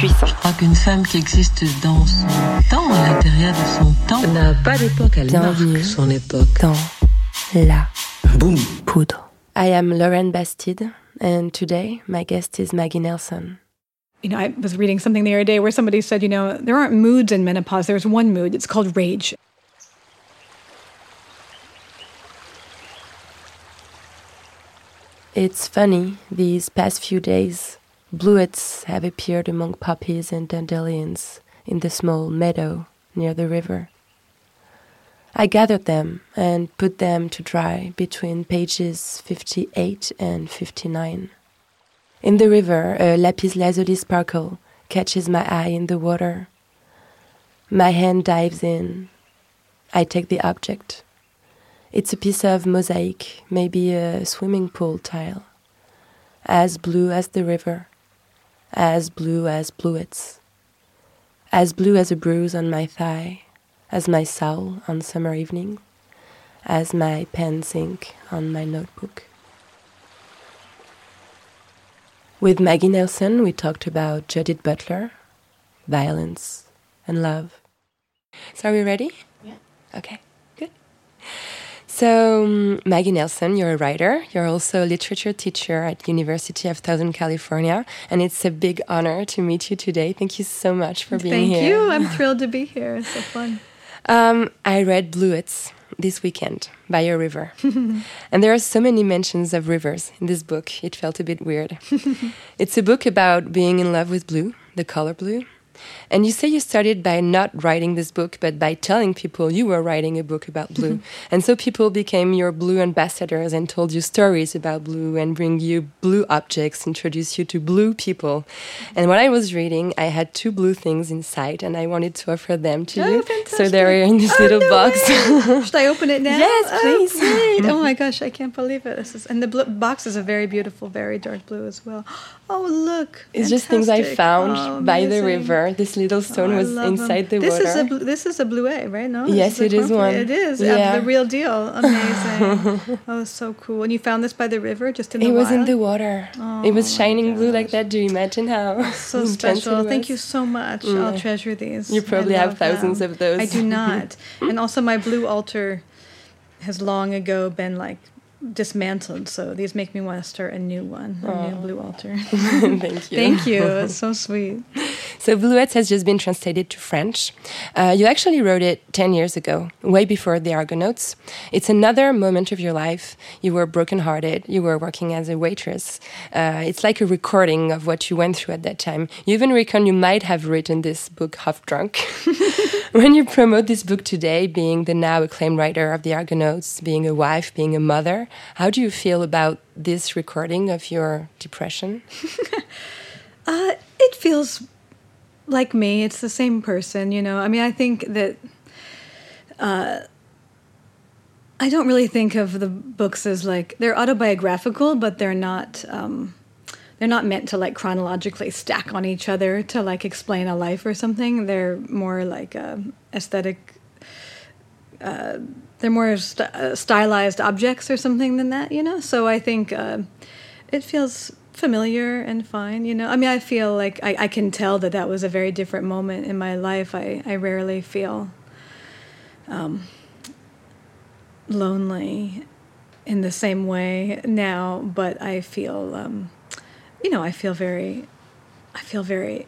Je crois qu'une femme qui existe dans son temps, à l'intérieur de son temps, n'a pas d'époque, elle Bienvenue marque son époque. dans la Boum poudre. I am Lauren Bastide, and today my guest is Maggie Nelson. You know, I was reading something the other day where somebody said, you know, there aren't moods in menopause. There's one mood. It's called rage. It's funny, these past few days, bluets have appeared among poppies and dandelions in the small meadow near the river. I gathered them and put them to dry between pages 58 and 59. In the river, a lapis lazuli sparkle catches my eye in the water. My hand dives in. I take the object. It's a piece of mosaic, maybe a swimming pool tile, as blue as the river, as blue as bluets, as blue as a bruise on my thigh, as my soul on summer evening, as my pen's ink on my notebook. With Maggie Nelson, we talked about Judith Butler, violence, and love. So, are we ready? Yeah. Okay. So, um, Maggie Nelson, you're a writer. You're also a literature teacher at University of Southern California, and it's a big honor to meet you today. Thank you so much for being Thank here. Thank you. I'm thrilled to be here. It's so fun. Um, I read Bluets this weekend by a river. and there are so many mentions of rivers in this book, it felt a bit weird. it's a book about being in love with blue, the color blue. And you say you started by not writing this book, but by telling people you were writing a book about blue. Mm-hmm. and so people became your blue ambassadors and told you stories about blue and bring you blue objects, introduce you to blue people. And when I was reading, I had two blue things inside and I wanted to offer them to Oh, you. So they're in this Oh, little no box. Should I open it now? Yes, Oh, please. great. Oh my gosh, I can't believe it. This is, and the box is a very beautiful, very dark blue as well. Oh, look. It's just things I found Oh, by the amazing. This little oh, stone Oh, was inside the this water. This is a, bl- this is a bluet, right? No. Yes, it is one. It is Yeah. Yeah. The real deal. Amazing. oh, so cool. And you found this by the river, just in the it was in the water. it was Oh, shining blue like that. Do you imagine how So special. Thank you so much. I'll mm. treasure these. You I probably have thousands them. of those. I do not. and also, my blue altar has long ago been like dismantled. So these make me want to start a new one, a new blue altar. Thank you. Thank you. It's so sweet. So Bluets has just been translated to French. Uh, you actually wrote it 10 years ago, way before the Argonauts. It's another moment of your life. You were brokenhearted. You were working as a waitress. Uh, it's like a recording of what you went through at that time. You even reckon you might have written this book half drunk. when you promote this book today, being the now acclaimed writer of the Argonauts, being a wife, being a mother, how do you feel about this recording of your depression? Uh, it feels like me. It's the same person, you know. I mean, I think that uh, I don't really think of the books as like they're autobiographical, but they're not. Um, they're not meant to like chronologically stack on each other to like explain a life or something. They're more like uh, aesthetic. Uh, they're more st- uh, stylized objects or something than that, you know. So I think uh, it feels familiar and fine, you know. I mean, I feel like I, I can tell that that was a very different moment in my life. I, I rarely feel um, lonely in the same way now, but I feel, um, you know, I feel very, I feel very,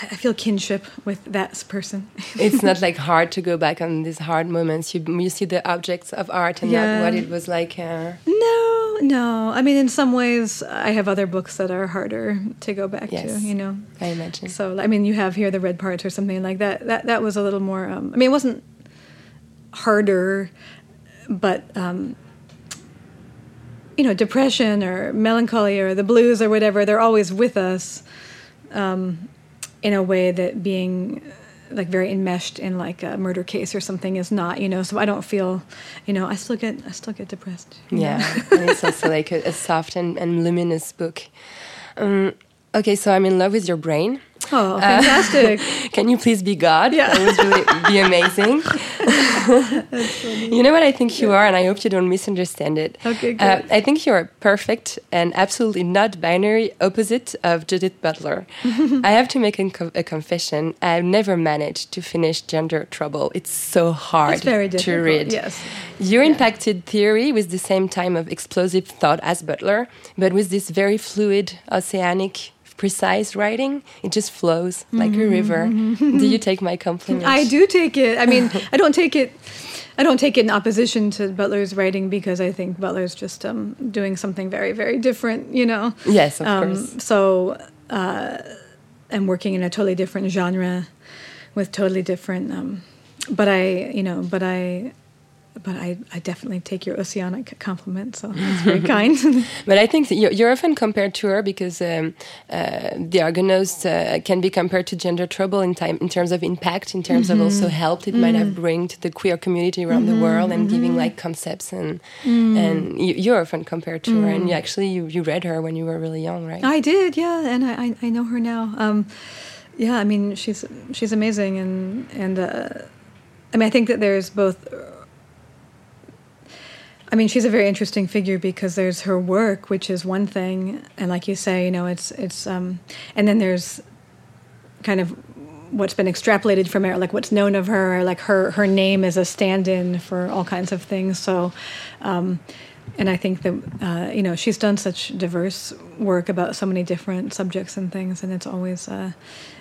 I feel kinship with that person. it's not like hard to go back on these hard moments. You you see the objects of art and Yeah. not what it was like. Uh, No, no. I mean, in some ways, I have other books that are harder to go back Yes. to. You know. I imagine. So, I mean, you have here the red parts or something like that. That that was a little more. Um, I mean, it wasn't harder, but um, you know, depression or melancholy or the blues or whatever. They're always with us. Um, in a way that being like very enmeshed in like a murder case or something is not you know so i don't feel you know i still get i still get depressed? Yeah, it's also like a, a soft and, and luminous book. Um, okay, so I'm in love with your brain. Oh fantastic Can you please be God? Yeah. That would really be amazing. you know what I think you are, and I hope you don't misunderstand it. Okay, Uh, good. I think you're perfect and absolutely not binary opposite of Judith Butler. I have to make a, co- a confession. I've never managed to finish Gender Trouble. It's so hard It's very to difficult, read. yes. You impacted theory with the same time of explosive thought as Butler, but with this very fluid, oceanic, precise writing, it just flows like a river. Do you take my compliment? I do take it. I mean, I don't take it. I don't take it in opposition to Butler's writing because I think Butler's just um, doing something very, very different. You know. Yes, of Um, course. So, uh, I'm working in a totally different genre, with totally different. Um, but I, you know, but I, but I, I definitely take your oceanic compliment. So that's very kind. But I think you're, often compared to her because um, uh, the Argonauts uh, can be compared to Gender Trouble in time in terms of impact, in terms of also help it might have bring to the queer community around the world, and giving like concepts and and you, you're often compared to her, and you actually you, you read her when you were really young, right? I did, yeah, and I, I, I know her now. Um, yeah, I mean she's she's amazing, and and uh, I mean I think that there's both. I mean, she's a very interesting figure because there's her work, which is one thing, and like you say, you know, it's it's, um, and then there's kind of what's been extrapolated from her, like what's known of her, like her her name is a stand-in for all kinds of things. So, um, and I think that uh, you know she's done such diverse work about so many different subjects and things, and it's always uh,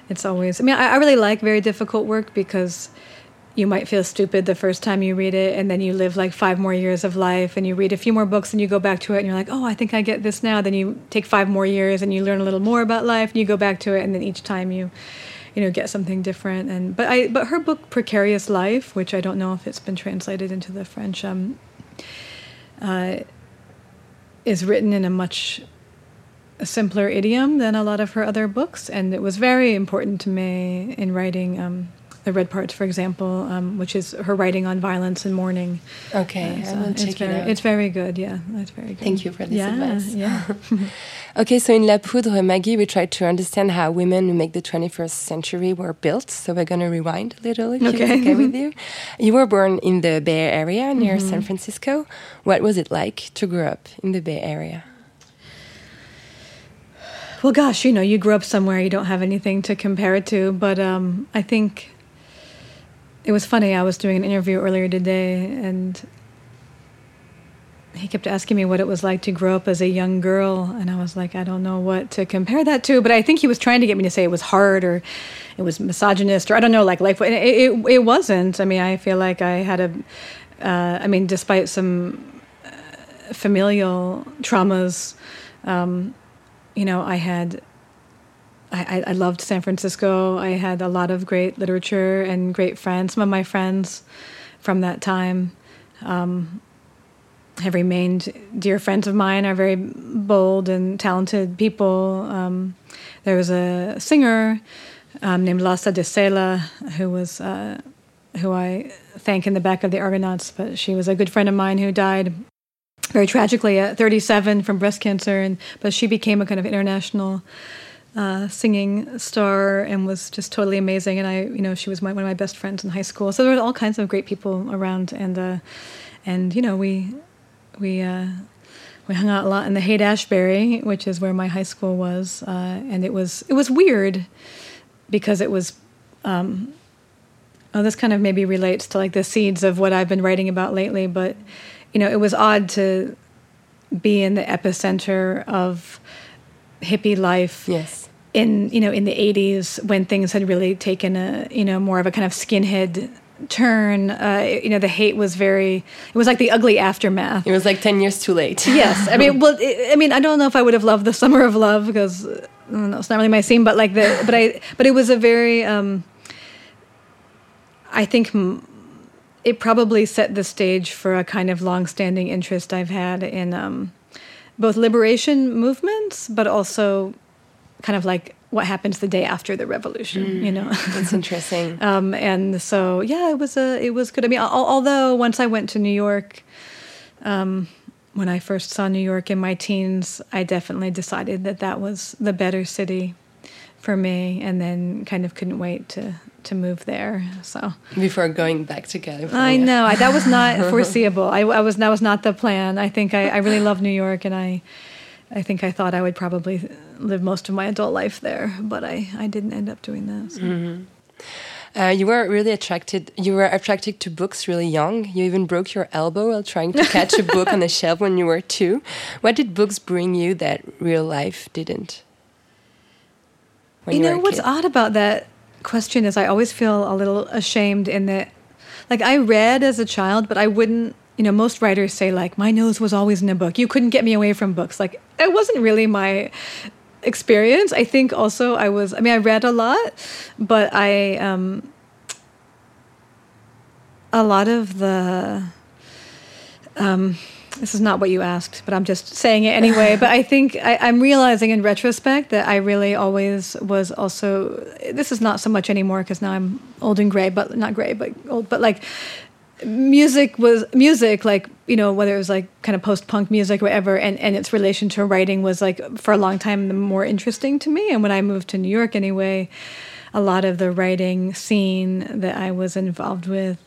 it's always. I mean, I, I really like very difficult work because you might feel stupid the first time you read it and then you live like five more years of life and you read a few more books and you go back to it and you're like oh i think i get this now. Then you take five more years and you learn a little more about life and you go back to it and then each time you you know get something different and but i but her book precarious life which i don't know if it's been translated into the french um uh is written in a much simpler idiom than a lot of her other books and it was very important to me in writing um the red parts for example um, which is her writing on violence and mourning Okay, Uh, I will it's check very it out. it's very good yeah it's very good Thank you for this yeah, advice. yeah Okay, so in La Poudre, Maggie, we tried to understand how women who make the 21st century were built. So we're going to rewind a little, if Okay. okay with you. You were born in the Bay Area near Mm-hmm. San Francisco. What was it like to grow up in the Bay Area? Well, gosh, you know, you grew up somewhere you don't have anything to compare it to, but um, I think it was funny. I was doing an interview earlier today, and he kept asking me what it was like to grow up as a young girl, and I was like, I don't know what to compare that to, but I think he was trying to get me to say it was hard or it was misogynist or I don't know, like life. It, it, it wasn't. I mean, I feel like I had a. Uh, I mean, despite some uh, familial traumas. Um, you know, I had, I, I- loved San Francisco. I had a lot of great literature and great friends. Some of my friends from that time um, have remained dear friends of mine, are very bold and talented people. Um, there was a singer um, named Lhasa de Sela who was, uh, who I thank in the back of the Argonauts, but she was a good friend of mine who died very tragically at 37 from breast cancer and but she became a kind of international uh, singing star and was just totally amazing and i you know she was my, one of my best friends in high school so there were all kinds of great people around and uh, and you know we we uh, we hung out a lot in the Haight Ashbury, which is where my high school was, uh, and it was it was weird because it was. Um, oh, this kind of maybe relates to like the seeds of what I've been writing about lately, but you know, it was odd to be in the epicenter of hippie life Yes. In you know in the 80s when things had really taken a you know more of a kind of skinhead turn uh, you know the Haight was very it was like the ugly aftermath It was like 10 years too late. yes i mean well i I mean i don't know if i would have loved the summer of love because uh, know, it's not really my scene but like the but i but it was a very um i think it probably set the stage for a kind of long-standing interest i've had in um both liberation movements but also kind of like what happens the day after the revolution. You know, That's interesting. um, and so yeah, it was a it was good. I mean, al- although once I went to New York, um, when I first saw New York in my teens, I definitely decided that that was the better city for me, and then kind of couldn't wait to to move there. So Before going back to California. I know I, that was not foreseeable. I, I was that was not the plan. I think I, I really love New York, and I I think I thought I would probably live most of my adult life there, but I, I didn't end up doing that. so. Uh, you were really attracted. You were attracted to books really young. You even broke your elbow while trying to catch a book on the shelf when you were two. What did books bring you that real life didn't? When you know what's odd about that question is I always feel a little ashamed in that like I read as a child but I wouldn't you know most writers say like my nose was always in a book you couldn't get me away from books like it wasn't really my experience I think also I was I mean I read a lot but I um a lot of the um, this is not what you asked, but I'm just saying it anyway. but I think I, I'm realizing in retrospect that I really always was also. This is not so much anymore because now I'm old and gray, but not gray, but old. But like music was music, like you know whether it was like kind of post punk music, or whatever, and and its relation to writing was like for a long time the more interesting to me. And when I moved to New York, anyway, a lot of the writing scene that I was involved with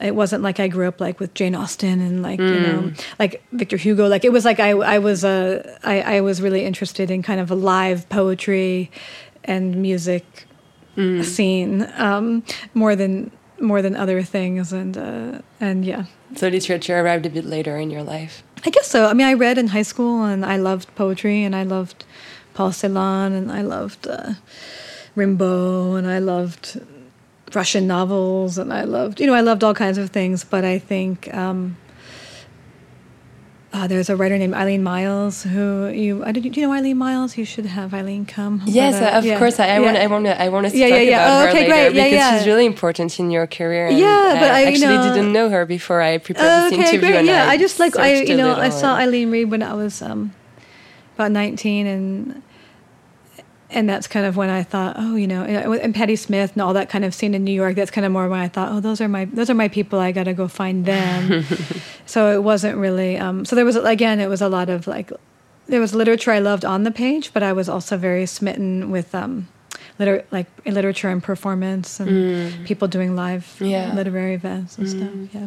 it wasn't like I grew up like with Jane Austen and like you know like Victor Hugo. Like it was like I I was uh, I, I was really interested in kind of a live poetry and music scene um, more than more than other things and uh, and yeah So literature arrived a bit later in your life. I guess so I mean I read in high school and I loved poetry and I loved Paul Celan and I loved uh, Rimbaud and I loved Russian novels, and I loved, you know, I loved all kinds of things. But I think um, uh, there's a writer named Eileen Myles who you, I did, do you know Eileen Myles? You should have Eileen come. Yes, But, uh, of yeah, course. I, I yeah. want. I want. I want to Yeah, talk yeah, yeah. about Oh, her okay, later great. Yeah, because yeah. she's really important in your career. Yeah, but I- you actually know- didn't know her before I prepared this okay, interview. great. Yeah, I, I just like I, you know, I saw Eileen read when I was um, about nineteen, and and that's kind of when I thought, oh, you know, and, and Patti Smith and all that kind of scene in New York. That's kind of more when I thought, oh, those are my those are my people. I got to go find them. so it wasn't really. Um, so there was again, it was a lot of like there was literature I loved on the page, but I was also very smitten with. Um, Liter- like literature and performance and people doing live Yeah. literary events and stuff. Yeah.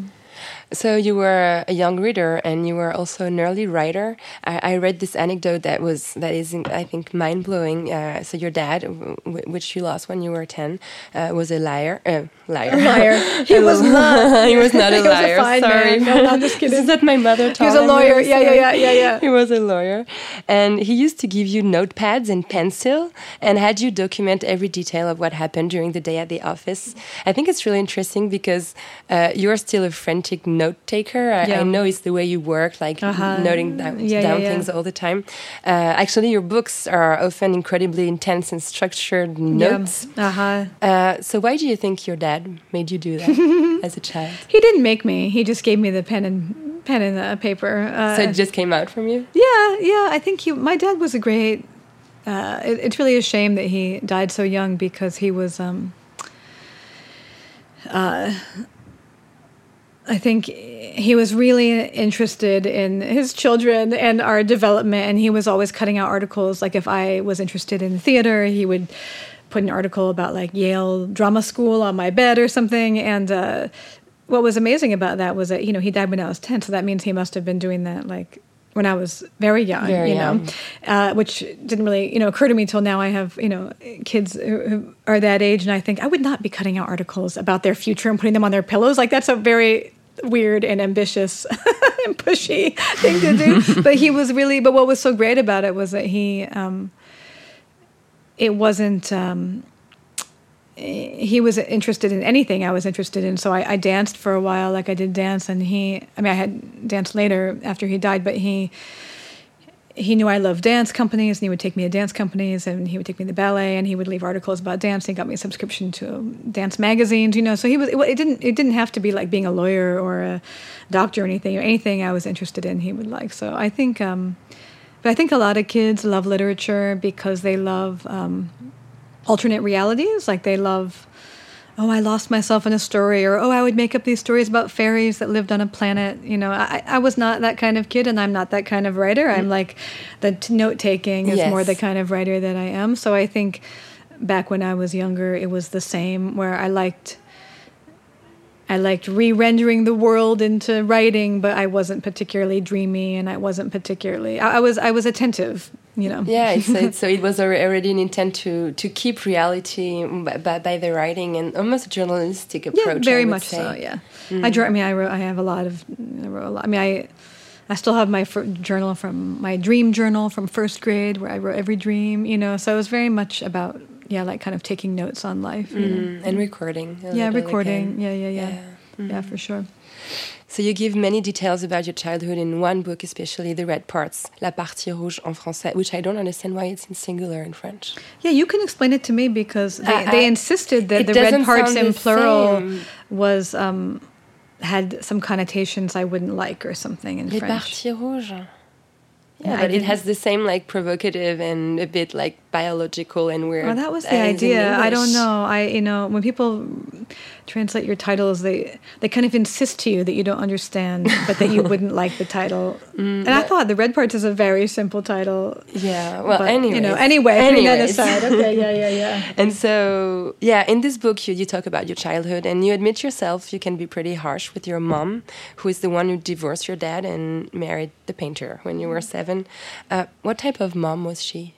So you were a young reader, and you were also an early writer. I, I read this anecdote that was that is, I think, mind blowing. Uh, so your dad, which you lost when you were ten, uh, was a liar. Uh, liar. liar. He was not. he was not a a liar. fine Sorry, man. No, I'm just kidding. Is that my mother? He was a lawyer. Yeah, yeah, yeah, yeah, yeah. He was a lawyer, and he used to give you notepads and pencil, and had you document every detail of what happened during the day at the office. I think it's really interesting because uh, you're still a frantic note taker. I, Yeah. I know it's the way you work, like Uh-huh. noting down, Yeah, down yeah. things all the time. Uh, actually, your books are often incredibly intense and structured notes. Uh huh. Uh, so why do you think your dad made you do that as a child? He didn't make me. He just gave me the pen and pen and uh, paper. Uh, So it just came out from you? yeah, yeah. I think he. My dad was a great. Uh, it, it's really a shame that he died so young because he was. Um, uh, I think he was really interested in his children and our development, and he was always cutting out articles. Like if I was interested in theater, he would put an article about like Yale Drama School on my bed or something. And uh, what was amazing about that was that you know he died when I was ten, so that means he must have been doing that like when I was very young, Very you young. know, uh, which didn't really, you know, occur to me till now. I have, you know, kids who, who are that age, and I think I would not be cutting out articles about their future and putting them on their pillows. Like that's a very weird and ambitious and pushy thing to do. but he was really, but what was so great about it was that he, um, it wasn't. Um, he was interested in anything I was interested in. So I, I danced for a while, like I did dance, and he. I mean, I had danced later after he died, but he. He knew I loved dance companies, and he would take me to dance companies, and he would take me to ballet, and he would leave articles about dance. He got me a subscription to dance magazines, you know. So he was. It, it didn't. It didn't have to be like being a lawyer or a doctor or anything. Or anything I was interested in, he would like. So I think. Um, but I think a lot of kids love literature because they love um, alternate realities. Like they love, oh, I lost myself in a story, or oh, I would make up these stories about fairies that lived on a planet. You know, I, I was not that kind of kid, and I'm not that kind of writer. I'm mm. like the t- note taking is Yes. more the kind of writer that I am. So I think back when I was younger, it was the same where I liked. I liked re-rendering the world into writing, but I wasn't particularly dreamy, and I wasn't particularly. I, I was. I was attentive, you know. Yeah, it's, it's, so it was already an intent to to keep reality by, by, by the writing and almost a journalistic approach. Yeah, very much say. so. Yeah, I mm. draw. I mean, I wrote. I have a lot of. I wrote a lot. I mean, I. I still have my journal from my dream journal from first grade, where I wrote every dream. You know, so it was very much about yeah, like kind of taking notes on life. You know? Mm, and recording. Yeah, recording. Yeah, yeah, yeah, Yeah. Mm-hmm. yeah, for sure. So you give many details about your childhood in one book, especially the red parts, La partie rouge en français, which I don't understand why it's in singular in French. Yeah, you can explain it to me because they, I- they insisted that the red parts in plural same. was um, had some connotations I wouldn't like or something in Les French. parties rouges. Yeah, I but it has the same like provocative and a bit like biological and weird. Well, that was the idea. I don't know. I you know when people translate your titles, they they kind of insist to you that you don't understand, but that you wouldn't like the title. and I thought the red parts is a very simple title. Yeah, well, but, anyway. you know, anyway, putting that Anyways. aside. Okay, yeah, yeah, yeah. And so, yeah, in this book, you, you talk about your childhood and you admit yourself you can be pretty harsh with your mom, who is the one who divorced your dad and married the painter when you were seven. Uh, what type of mom was she?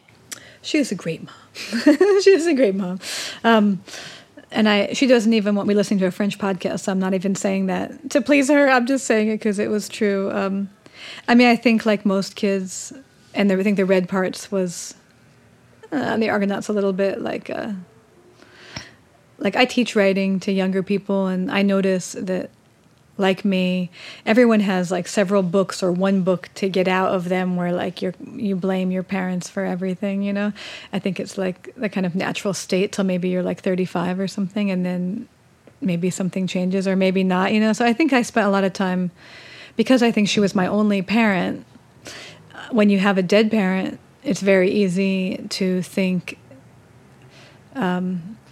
She was a great mom. she was a great mom. Um, and I, she doesn't even want me listening to a French podcast. So I'm not even saying that to please her. I'm just saying it because it was true. Um, I mean, I think like most kids, and I think the red parts was uh, the Argonauts a little bit like, uh, like I teach writing to younger people, and I notice that like me, everyone has like several books or one book to get out of them where like you you blame your parents for everything, you know? I think it's like the kind of natural state till maybe you're like 35 or something and then maybe something changes or maybe not, you know? So I think I spent a lot of time because I think she was my only parent. uh, When you have a dead parent, it's very easy to think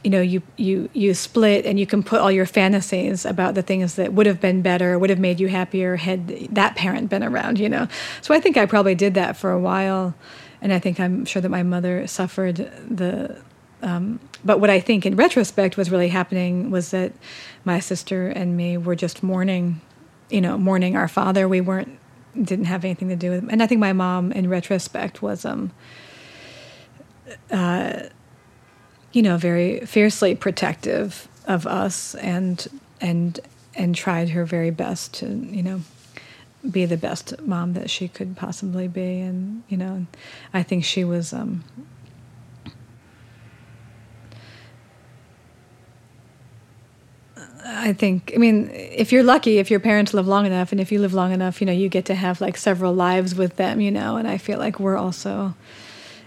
you know you you you split and you can put all your fantasies about the things that would have been better would have made you happier had that parent been around you know so i think i probably did that for a while and i think i'm sure that my mother suffered the um, but what i think in retrospect was really happening was that my sister and me were just mourning you know mourning our father we weren't didn't have anything to do with him. and i think my mom in retrospect was um you know, very fiercely protective of us and and and tried her very best to, you know, be the best mom that she could possibly be. And, you know, I think she was um I think I mean if you're lucky if your parents live long enough and if you live long enough, you know, you get to have like several lives with them, you know, and I feel like we're also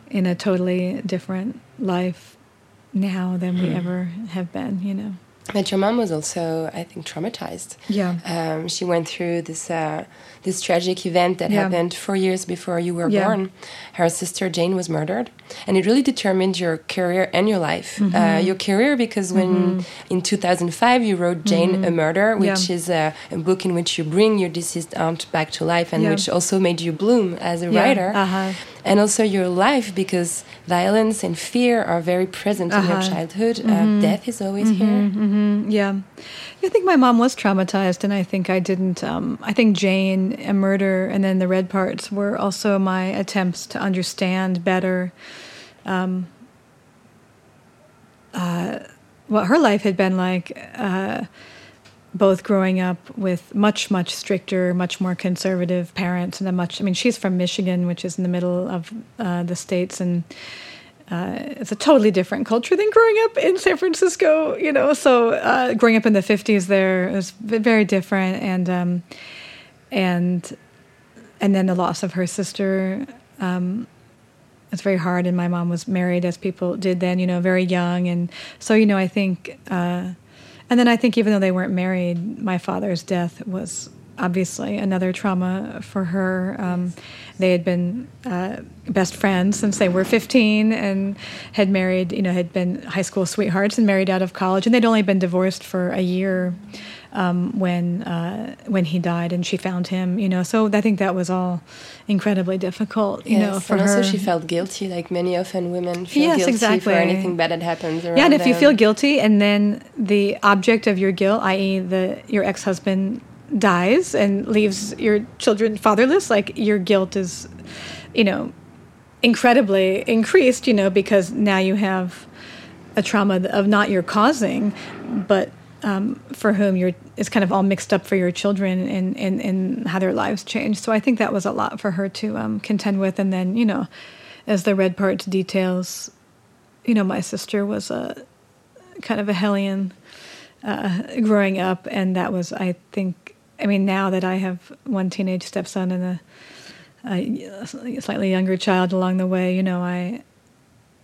in a totally different life now than we ever have been, you know. But your mom was also, I think, traumatized. Yeah. Um, she went through this uh, this tragic event that Yeah. happened four years before you were Yeah. born. Her sister Jane was murdered, and it really determined your career and your life. Mm-hmm. Uh, your career because when in 2005 you wrote Jane a Murder, which Mm-hmm. Yeah. is a, a book in which you bring your deceased aunt back to life, and which also made you bloom as a Yeah, writer. uh-huh. And also your life because violence and fear are very present in your Uh-huh. childhood. Uh, death is always here. Yeah. I think my mom was traumatized, and I think I didn't. Um, I think Jane, a murder, and then the red parts were also my attempts to understand better um, uh, what her life had been like. Both growing up with much, much stricter, much more conservative parents, and a much. I mean, she's from Michigan, which is in the middle of uh, the states, and uh, it's a totally different culture than growing up in San Francisco, you know. So uh, growing up in the '50s there was very different, and um, and and then the loss of her sister. Um, it's very hard, and my mom was married, as people did then, you know, very young, and so you know, I think, uh, and then I think even though they weren't married, my father's death was obviously another trauma for her. Um, they had been uh, best friends since they were 15 and had married, you know, had been high school sweethearts and married out of college, and they'd only been divorced for a year um, when uh, when he died, and she found him. You know, so I think that was all incredibly difficult. You yes, know, for and her. also she felt guilty, like many often women feel Yes, guilty exactly. for anything bad that happens around yeah, and if you feel guilty, and then the object of your guilt, i.e., the your ex husband dies and leaves your children fatherless, like your guilt is, you know, incredibly increased. You know, because now you have a trauma of not your causing, but um, for whom you're it's kind of all mixed up for your children and, and, and how their lives change. So I think that was a lot for her to um, contend with. And then, you know, as the red parts details, you know, my sister was a kind of a hellion uh, growing up, and that was, I think, I mean, now that I have one teenage stepson and a, a slightly younger child along the way, you know, I,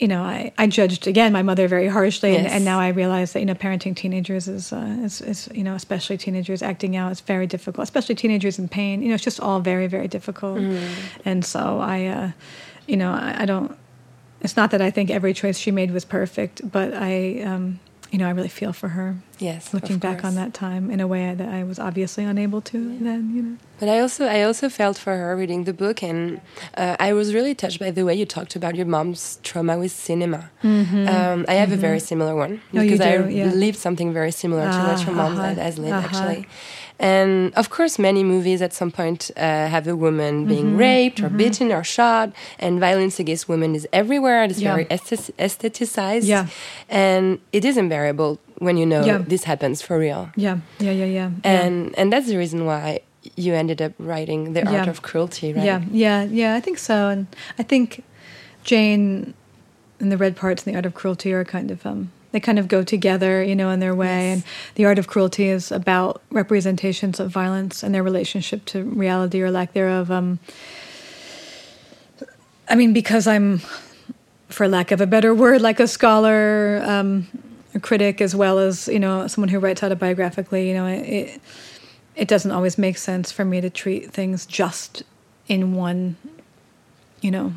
you know, I, I judged again my mother very harshly, and, Yes. and now I realize that you know parenting teenagers is, uh, is is you know especially teenagers acting out is very difficult, especially teenagers in pain. You know, it's just all very very difficult, and so I, uh, you know, I, I don't. It's not that I think every choice she made was perfect, but I, um, you know, I really feel for her. Yes, looking back on that time in a way that I was obviously unable to then. You know. But I also I also felt for her reading the book, and uh, I was really touched by the way you talked about your mom's trauma with cinema. Um, I have a very similar one Mm-hmm. Oh, because I do, yeah. lived something very similar to what Ah, your mom uh-huh, has lived uh-huh. actually. And of course, many movies at some point uh, have a woman being Mm-hmm, raped or beaten or shot, and violence against women is everywhere. It's Yeah. very aestheticized, Yeah. and it is unbearable when you know Yeah. this happens for real. Yeah, yeah, yeah, yeah. And and that's the reason why you ended up writing The Art of Cruelty, right? Yeah, yeah, yeah. I think so, and I think Jane and the red parts and the art of cruelty are kind of um, they kind of go together, you know, in their way. Yes. And the art of cruelty is about representations of violence and their relationship to reality or lack thereof. Um, I mean, because I'm, for lack of a better word, like a scholar, um, a critic, as well as you know, someone who writes autobiographically. You know, it it doesn't always make sense for me to treat things just in one, you know,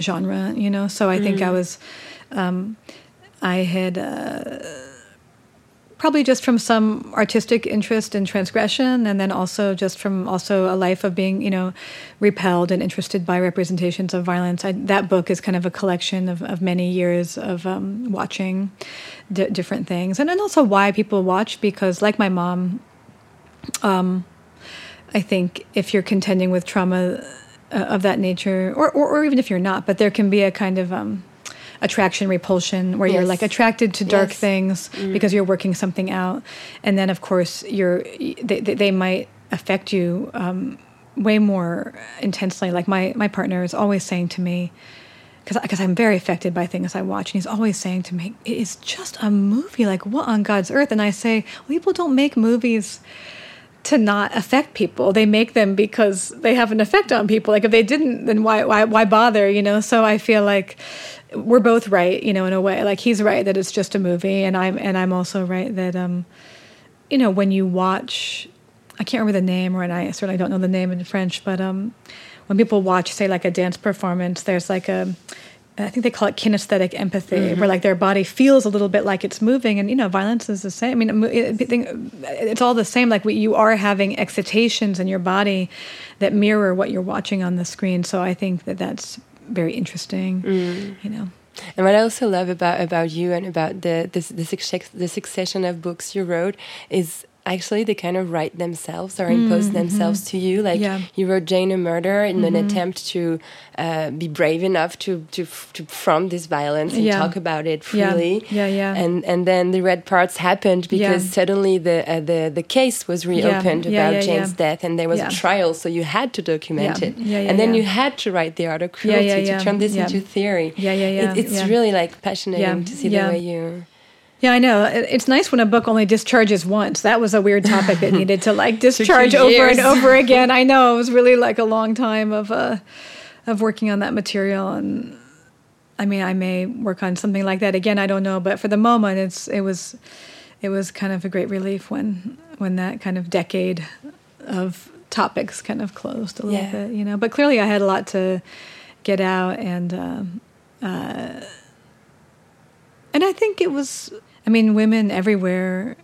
genre. You know, so I think I was, um, I had. Uh, probably just from some artistic interest in transgression and then also just from also a life of being you know repelled and interested by representations of violence I, that book is kind of a collection of, of many years of um, watching d- different things and then also why people watch because like my mom um, i think if you're contending with trauma uh, of that nature or, or, or even if you're not but there can be a kind of um, attraction repulsion where you're like attracted to dark Yes. things because you're working something out and then of course you're they, they, they might affect you um, way more intensely like my my partner is always saying to me because I'm very affected by things I watch, and he's always saying to me, "It is just a movie. Like what on God's earth?" And I say, well, "People don't make movies to not affect people. They make them because they have an effect on people. Like if they didn't, then why why why bother? You know." So I feel like we're both right, you know, in a way. Like he's right that it's just a movie, and I'm and I'm also right that um, you know, when you watch, I can't remember the name, or and I certainly don't know the name in French, but um, when people watch, say, like a dance performance, there's like a I think they call it kinesthetic empathy, where mm-hmm. like their body feels a little bit like it's moving, and you know, violence is the same. I mean, it, it- it's all the same. Like we, you are having excitations in your body that mirror what you're watching on the screen. So I think that that's very interesting. Mm. You know, And what I also love about about you and about the the, the, the succession of books you wrote is actually they kind of write themselves or impose themselves to you. Like Yeah. you wrote Jane a Murder in an attempt to uh, be brave enough to to to front this violence and Yeah. talk about it freely. Yeah, yeah. And and then the red parts happened because Yeah. suddenly the uh, the the case was reopened Yeah, about yeah, Jane's yeah. death and there was Yeah. a trial, so you had to document Yeah. it. Yeah, yeah, and then yeah. you had to write the art of Yeah, cruelty yeah, yeah. to turn this Yeah. into theory. Yeah, yeah, yeah, It, it's yeah. really like passionate Yeah, to see yeah. the way you. Yeah, I know. It's nice when a book only discharges once. That was a weird topic that needed to like discharge over and over again. I know it was really like a long time of uh, of working on that material, and I mean, I may work on something like that again. I don't know, but for the moment, it's it was it was kind of a great relief when when that kind of decade of topics kind of closed a little Yeah. bit, you know. But clearly, I had a lot to get out, and um, uh, and I think it was. I mean, women everywhere,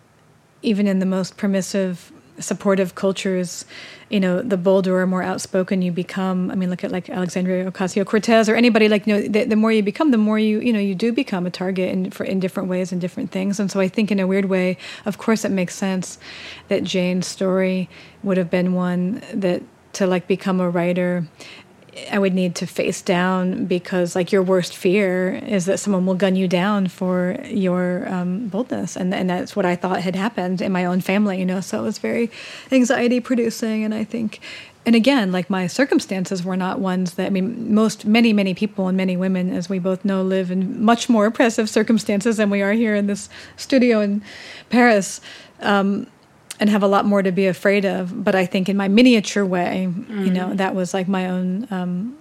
even in the most permissive, supportive cultures, you know, the bolder or more outspoken you become. I mean, look at like Alexandria Ocasio Cortez or anybody like you know, the, the more you become, the more you you know you do become a target in for in different ways and different things. And so I think in a weird way, of course, it makes sense that Jane's story would have been one that to like become a writer I would need to face down because like your worst fear is that someone will gun you down for your um, boldness, and and that's what I thought had happened in my own family, you know. So it was very anxiety producing, and I think. And again, like my circumstances were not ones that I mean, most many many people and many women, as we both know, live in much more oppressive circumstances than we are here in this studio in Paris. Um, and have a lot more to be afraid of. But I think in my miniature way, you know, that was like my own um,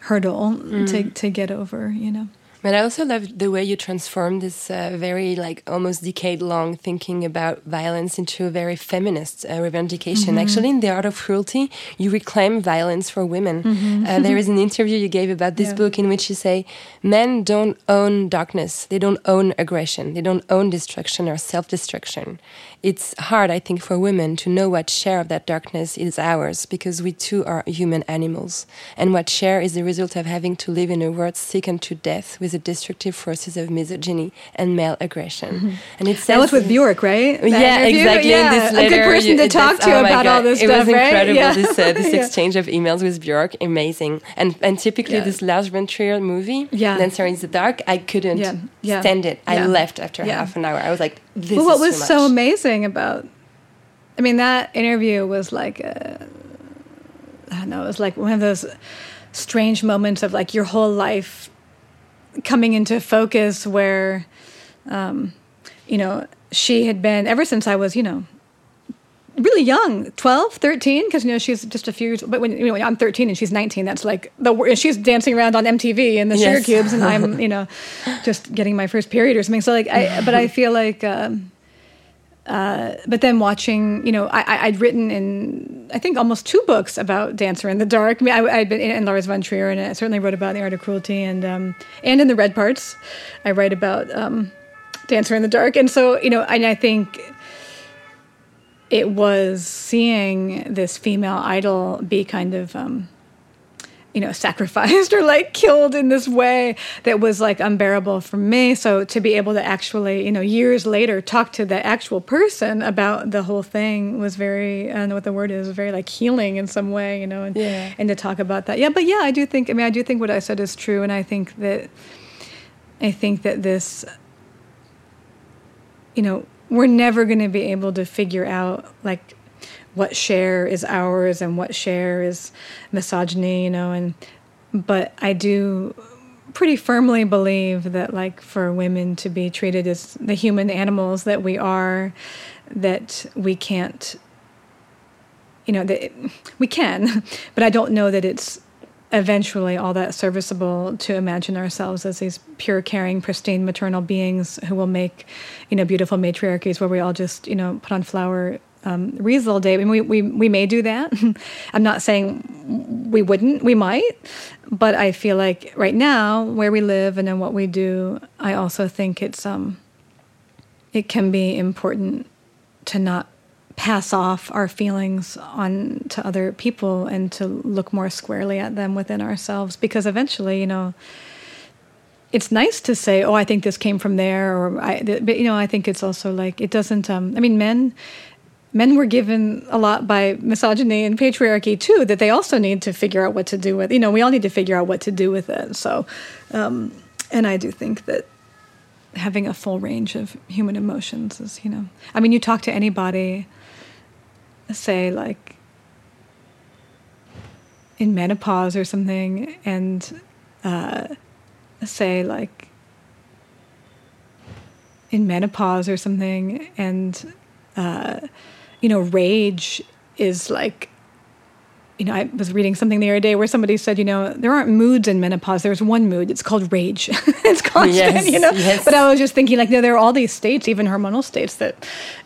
hurdle to to get over. You know. But I also love the way you transform this uh, very like almost decade long thinking about violence into a very feminist uh, revendication. Actually, in The Art of Cruelty, you reclaim violence for women. Uh, there is an interview you gave about this Yeah. book in which you say men don't own darkness, they don't own aggression, they don't own destruction or self destruction. It's hard, I think, for women to know what share of that darkness is ours because we too are human animals. And what share is the result of having to live in a world sickened to death with the destructive forces of misogyny and male aggression. And it That was with Bjork, right? That yeah, interview? exactly. Yeah, in this letter, a good person to talk to oh about God. all this it stuff, was right? incredible. Yeah. This uh, this Yeah. exchange of emails with Björk, amazing. And and typically this Lars von Trier movie, Yeah. Dancer in the Dark, I couldn't stand it. I left after half an hour. I was like, this well, what was so amazing about? I mean, that interview was like, a, I don't know, it was like one of those strange moments of like your whole life coming into focus, where, um, you know, she had been ever since I was, you know, really young 12 13 because you know she's just a few years but when, you know, when i'm 13 and she's 19 that's like the she's dancing around on mtv in the Sugarcubes and i'm you know just getting my first period or something so like i but i feel like um uh, but then watching, you know, I, I, I'd written in, I think, almost two books about Dancer in the Dark. I mean, I, I'd been in, in Lars von Trier, and I certainly wrote about The Art of Cruelty, and um, and in the Red Parts, I write about um, Dancer in the Dark. And so, you know, and I think it was seeing this female idol be kind of um, you know sacrificed or like killed in this way that was like unbearable for me so to be able to actually you know years later talk to the actual person about the whole thing was very i don't know what the word is very like healing in some way you know and, Yeah. and to talk about that yeah but yeah i do think i mean i do think what i said is true and i think that i think that this you know, we're never going to be able to figure out like what share is ours and what share is misogyny, you know, and but I do pretty firmly believe that like for women to be treated as the human animals that we are that we can't you know that we can but i don't know that it's eventually all that serviceable to imagine ourselves as these pure caring pristine maternal beings who will make you know beautiful matriarchies where we all just you know put on flower um, wreaths all day. I mean, we, we, we may do that. I'm not saying we wouldn't. We might. But i feel like right now where we live and in what we do i also think it's um it can be important to not pass off our feelings on to other people and to look more squarely at them within ourselves. Because eventually you know it's nice to say oh i think this came from there or i but you know i think it's also like it doesn't um i mean men men were given a lot by misogyny and patriarchy too that they also need to figure out what to do with you know we all need to figure out what to do with it. So um and i do think that having a full range of human emotions is you know i mean you talk to anybody say like in menopause or something and uh, say like in menopause or something and uh, you know rage is like you know, I was reading something the other day where somebody said, you know, there aren't moods in menopause. There's one mood. It's called rage. it's constant, Yes, you know. yes. But I was just thinking, like, no, there are all these states, even hormonal states, that,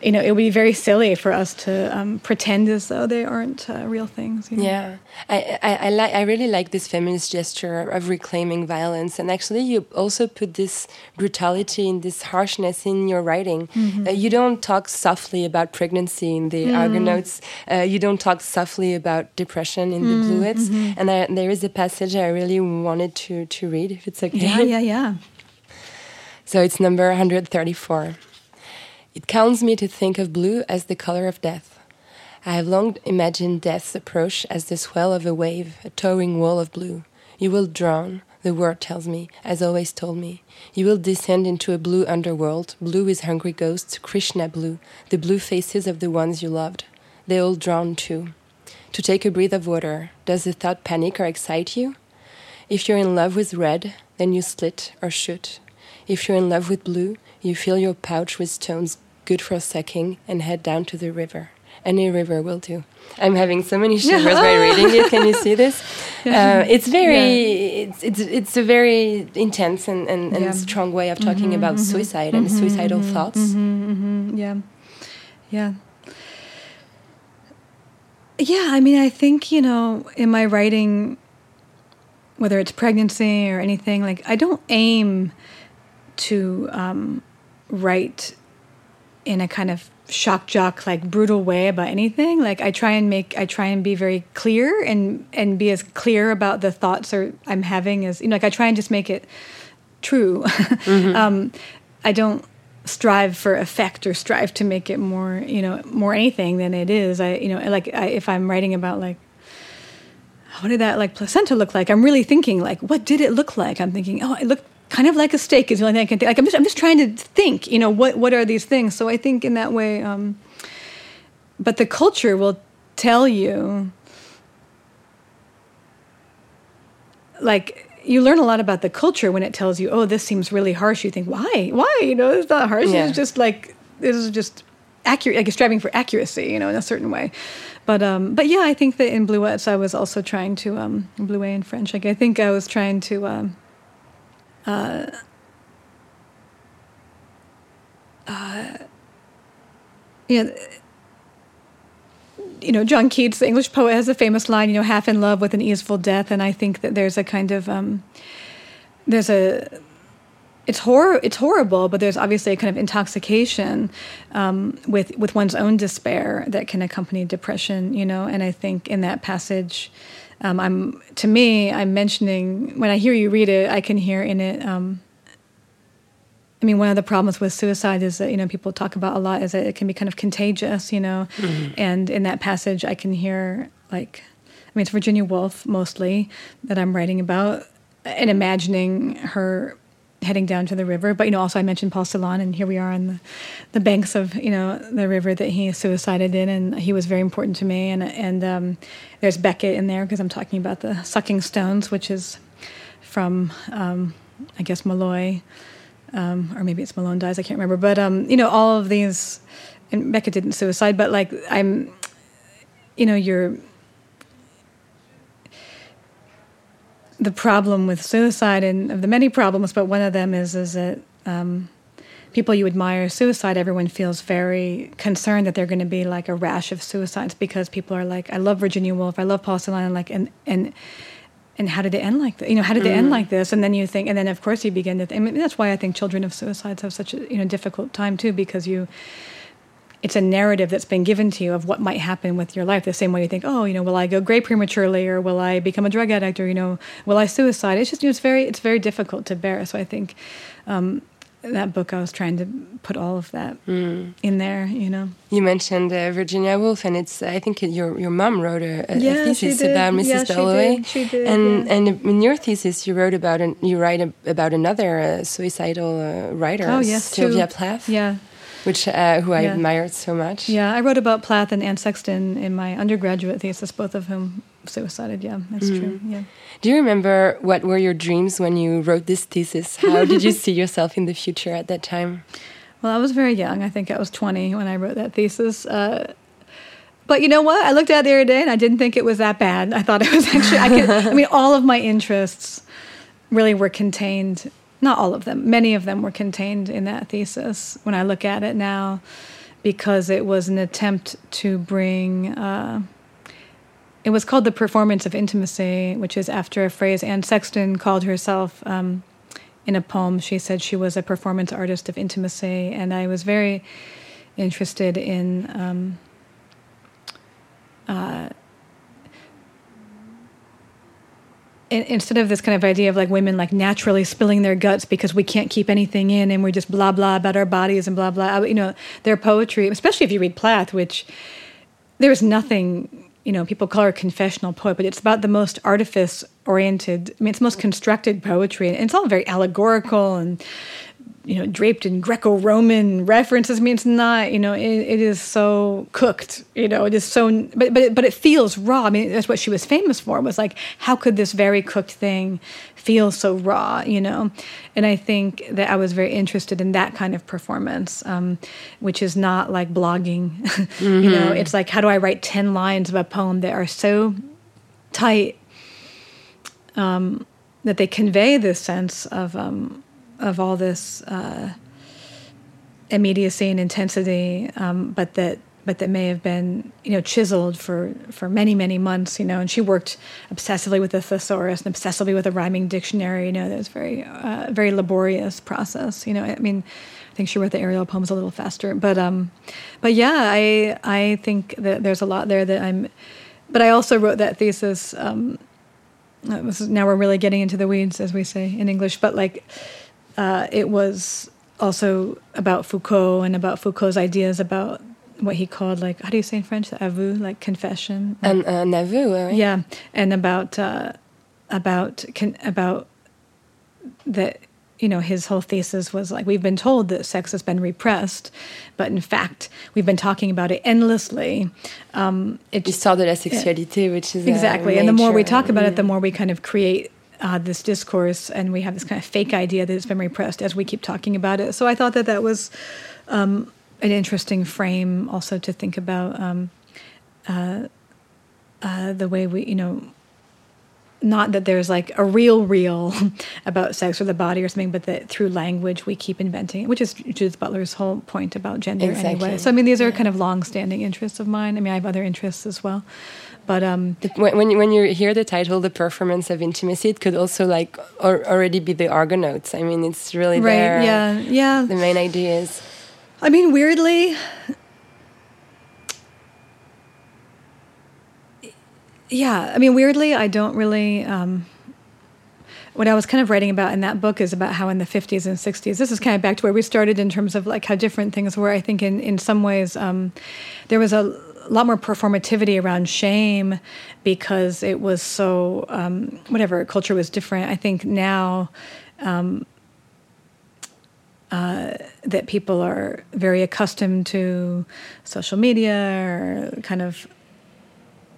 you know, it would be very silly for us to um, pretend as though they aren't uh, real things. You know? Yeah, I, I, I like. I really like this feminist gesture of reclaiming violence, and actually, you also put this brutality and this harshness in your writing. Mm-hmm. Uh, you don't talk softly about pregnancy in the Mm. Argonauts. Uh, you don't talk softly about depression in the Mm, Bluets. mm-hmm. And I, there is a passage I really wanted to to read, if it's okay. Yeah, yeah, yeah. So it's number 134. It counts me to think of blue as the color of death. I have long imagined death's approach as the swell of a wave, a towering wall of blue. You will drown, the word tells me, as always told me. You will descend into a blue underworld. Blue is hungry ghosts, Krishna blue, the blue faces of the ones you loved. They all drown too. To take a breath of water, does the thought panic or excite you? If you're in love with red, then you slit or shoot. If you're in love with blue, you fill your pouch with stones good for sucking and head down to the river. Any river will do. I'm having so many shivers by reading it. Can you see this? Uh, it's very, it's, it's it's a very intense and, and, and Yeah. strong way of talking mm-hmm, about mm-hmm. suicide and mm-hmm, suicidal thoughts. Yeah. Yeah. Yeah, I mean, I think, you know, in my writing, whether it's pregnancy or anything, like, I don't aim to um, write in a kind of shock jock like brutal way about anything. Like i try and make i try and be very clear and and be as clear about the thoughts or i'm having as you know like i try and just make it true. Um i don't strive for effect or strive to make it more you know more anything than it is i you know like I, if i'm writing about like what did that like placenta look like? I'm really thinking like, what did it look like? I'm thinking, oh, it looked kind of like a steak is the only thing I can think. Like I'm just I'm just trying to think, you know, what what are these things? So I think in that way, um, but the culture will tell you, like you learn a lot about the culture when it tells you, oh, this seems really harsh. You think, why, why? You know, it's not harsh. Yeah. It's just like this is just accurate, like striving for accuracy, you know, in a certain way. But um, but yeah, I think that in Bluets, I was also trying to um, Bluet in French. Like I think I was trying to um, uh, uh, yeah. You know, John Keats, the English poet, has a famous line, you know, half in love with an easeful death. And I think that there's a kind of, um, there's a, it's hor- it's horrible, but there's obviously a kind of intoxication um, with with one's own despair that can accompany depression, you know. And I think in that passage, um, I'm to me, I'm mentioning when I hear you read it, I can hear in it. Um, I mean, one of the problems with suicide is that you know people talk about a lot is that it can be kind of contagious, you know. And in that passage, I can hear like, I mean, it's Virginia Woolf mostly that I'm writing about, and imagining her heading down to the river. But you know, also I mentioned Paul Celan, and here we are on the, the banks of you know the river that he suicided in, and he was very important to me. And and um, there's Beckett in there because I'm talking about the sucking stones, which is from um, I guess Molloy, um, or maybe it's Malone dies. I can't remember. But um, you know, all of these, and Beckett didn't suicide, but like I'm, you know, you're the problem with suicide and of the many problems, but one of them is is that um, people you admire suicide, everyone feels very concerned that they're going to be like a rash of suicides because people are like, I love Virginia Woolf, I love Paul Celan, like and and and how did it end like that? You know, how did it end like this? And then you think, and then of course you begin to. Th- I mean, that's why I think children of suicides have such a you know difficult time too because you. It's a narrative that's been given to you of what might happen with your life. The same way you think, oh, you know, will I go gray prematurely, or will I become a drug addict, or you know, will I suicide? It's just, you know, it's very, it's very difficult to bear. So I think um, that book, I was trying to put all of that in there. You know, You mentioned uh, Virginia Woolf, and it's I think your your mom wrote a, a Yeah, thesis about Mrs. Yeah, she Dalloway, did. She did, and yeah. and in your thesis you wrote about an, you write a, about another uh, suicidal uh, writer, Oh, yes, Sylvia too. Plath, yeah. which uh, who I admired so much. Yeah, I wrote about Plath and Anne Sexton in my undergraduate thesis, both of whom suicided. Yeah, that's true. Yeah. Do you remember what were your dreams when you wrote this thesis? How did you see yourself in the future at that time? Well, I was very young. I think I was 20 when I wrote that thesis. Uh, But you know what? I looked at it the other day and I didn't think it was that bad. I thought it was actually, I could, I mean, all of my interests really were contained, not all of them, many of them were contained in that thesis when I look at it now, because it was an attempt to bring, uh, it was called the performance of intimacy, which is after a phrase Anne Sexton called herself um, in a poem. She said she was a performance artist of intimacy, and I was very interested in. Um, uh, in, instead of this kind of idea of like women like naturally spilling their guts because we can't keep anything in and we're just blah blah about our bodies and blah blah you know their poetry especially if you read plath which there's nothing you know people call her confessional poet but it's about the most artifice oriented i mean it's most constructed poetry and it's all very allegorical and you know, draped in Greco-Roman references. I mean, it's not, you know, it, it is so cooked, you know, it is so, but but it, but it feels raw. I mean, that's what she was famous for. Was like, how could this very cooked thing feel so raw, you know? And I think that I was very interested in that kind of performance, um, which is not like blogging. mm-hmm. You know, it's like, how do I write ten lines of a poem that are so tight um, that they convey this sense of um, of all this uh, immediacy and intensity, um, but that but that may have been you know chiseled for for many many months you know and she worked obsessively with the thesaurus and obsessively with a rhyming dictionary you know that was very uh, very laborious process you know i mean i think she wrote the ariel poems a little faster but um but yeah i i think that there's a lot there that i'm but i also wrote that thesis um now we're really getting into the weeds as we say in english but like uh, it was also about Foucault and about Foucault's ideas about what he called like how do you say in French? The aveu like confession? And an aveu right? yeah and about uh, about about that you know his whole thesis was like we've been told that sex has been repressed but in fact we've been talking about it endlessly. Um, it Histoire de la sexualité which is exactly and the more we talk about it the more we kind of create uh, this discourse, and we have this kind of fake idea that it's been repressed as we keep talking about it. So I thought that that was um, an interesting frame also to think about um, uh, uh, the way we, you know, not that there's like a real real about sex or the body or something, but that through language we keep inventing it, which is Judith Butler's whole point about gender exactly. anyway. So I mean, these are yeah. kind of long-standing interests of mine. I mean, I have other interests as well. But um, when when you hear the title, the performance of intimacy, it could also like or already be the Argonauts. I mean, it's really right. There, yeah, yeah. The main idea is. I mean, weirdly. Yeah, I mean, weirdly, I don't really. Um, what I was kind of writing about in that book is about how in the 50s and 60s, this is kind of back to where we started in terms of like how different things were. I think in, in some ways, um, there was a a lot more performativity around shame because it was so um, whatever culture was different. I think now um, uh, that people are very accustomed to social media or kind of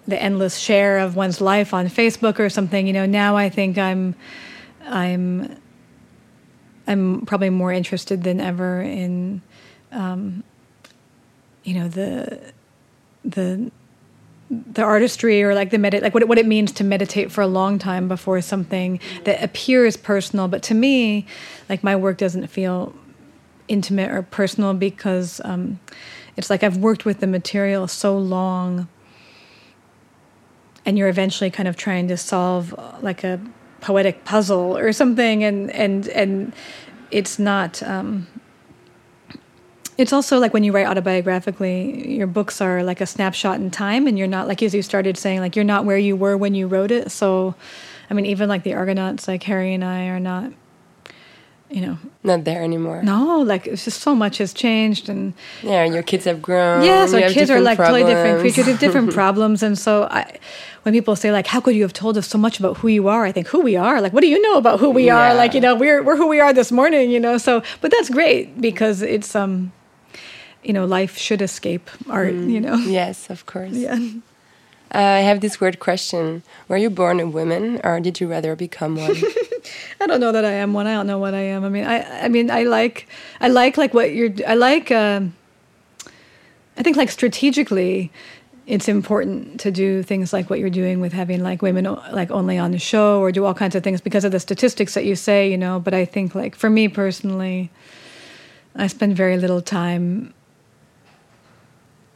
the endless share of one's life on Facebook or something. You know, now I think I'm I'm I'm probably more interested than ever in um, you know the the the artistry or like the medit like what it, what it means to meditate for a long time before something that appears personal. But to me like my work doesn't feel intimate or personal because um, it's like I've worked with the material so long and you're eventually kind of trying to solve uh, like a poetic puzzle or something and and and it's not um, it's also like when you write autobiographically, your books are like a snapshot in time, and you're not like as you started saying, like you're not where you were when you wrote it. So, I mean, even like the Argonauts, like Harry and I are not, you know, not there anymore. No, like it's just so much has changed, and yeah, your kids have grown. Yeah, so kids are like problems. totally different creatures, have different problems, and so I when people say like how could you have told us so much about who you are i think who we are like what do you know about who we yeah. are like you know we're we're who we are this morning you know so but that's great because it's um you know, life should escape art, mm. you know? Yes, of course. Yeah. Uh, I have this weird question. Were you born a woman or did you rather become one? I don't know that I am one. I don't know what I am. I mean, I, I mean, I like, I like like what you're, I like, uh, I think like strategically, it's important to do things like what you're doing with having like women like only on the show or do all kinds of things because of the statistics that you say, you know. But I think like for me personally, I spend very little time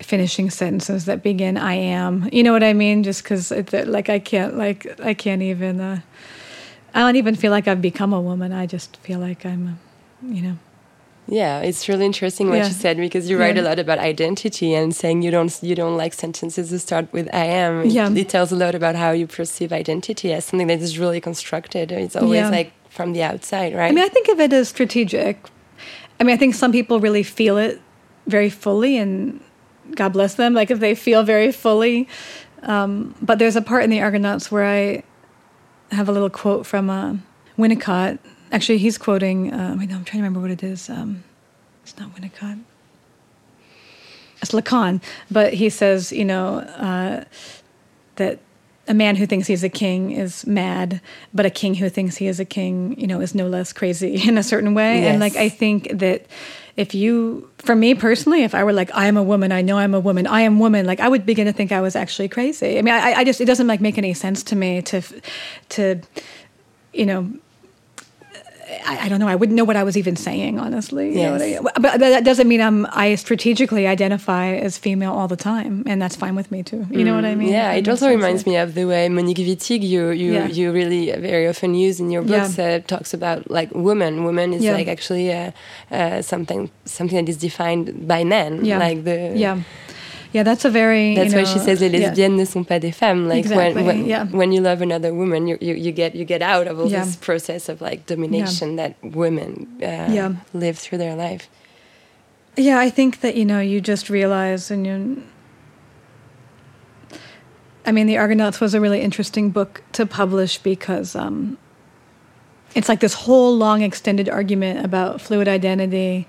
finishing sentences that begin "I am." You know what I mean? Just because like I can't like I can't even. Uh, I don't even feel like I've become a woman. I just feel like I'm, you know. Yeah, it's really interesting what Yeah. you said because you write Yeah. a lot about identity and saying you don't you don't like sentences that start with I am. It, Yeah. it tells a lot about how you perceive identity as something that is really constructed. It's always Yeah. like from the outside, right? I mean, I think of it as strategic. I mean, I think some people really feel it very fully, and God bless them. Like if they feel very fully. Um, but there's a part in the Argonauts where I have a little quote from uh, Winnicott. Actually, he's quoting. Uh, wait, no, I'm trying to remember what it is. Um, it's not Winnicott. It's Lacan, but he says, you know, uh, that a man who thinks he's a king is mad, but a king who thinks he is a king, you know, is no less crazy in a certain way. And like, I think that if you, for me personally, if I were like, I am a woman, I know I'm a woman, I am woman, like I would begin to think I was actually crazy. I mean, I, I just, it doesn't like make any sense to me to, to, you know, I, I don't know. I wouldn't know what I was even saying, honestly. You know I- Yes. but that doesn't mean I'm I strategically identify as female all the time, and that's fine with me too. You know what I mean? Mm, yeah, it also reminds me of the way Monique Wittig, you you Yeah. you really very often use in your books, Yeah. uh, talks about like woman. Woman is Yeah. like actually uh, uh, something something that is defined by men. Yeah. like the yeah, yeah. That's a very. That's you why she says les yeah. lesbiennes ne sont pas des femmes. Like Exactly, when when, yeah. when you love another woman, you, you, you get you get out of all Yeah. this process of like domination that women uh, Yeah. live through their life. Yeah, I think that you know you just realize and you. I mean, the Argonauts was a really interesting book to publish because um, it's like this whole long extended argument about fluid identity,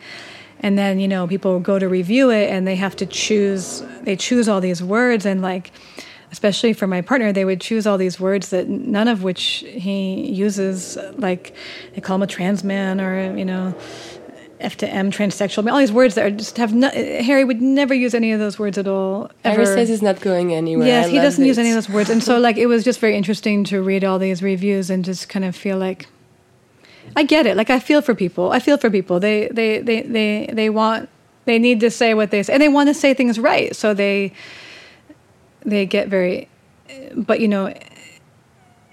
and then you know people go to review it and they have to choose. They choose all these words and like. Especially for my partner, they would choose all these words that none of which he uses. Like they call him a trans man, or you know, F to M, transsexual. I mean, all these words that are just have no, Harry would never use any of those words at all. Harry says he's not going anywhere. Yes, I he doesn't use any of those words, and so like it was just very interesting to read all these reviews and just kind of feel like I get it. Like I feel for people. I feel for people. They they they they they want they need to say what they say, and they want to say things right. So they they get very, but you know,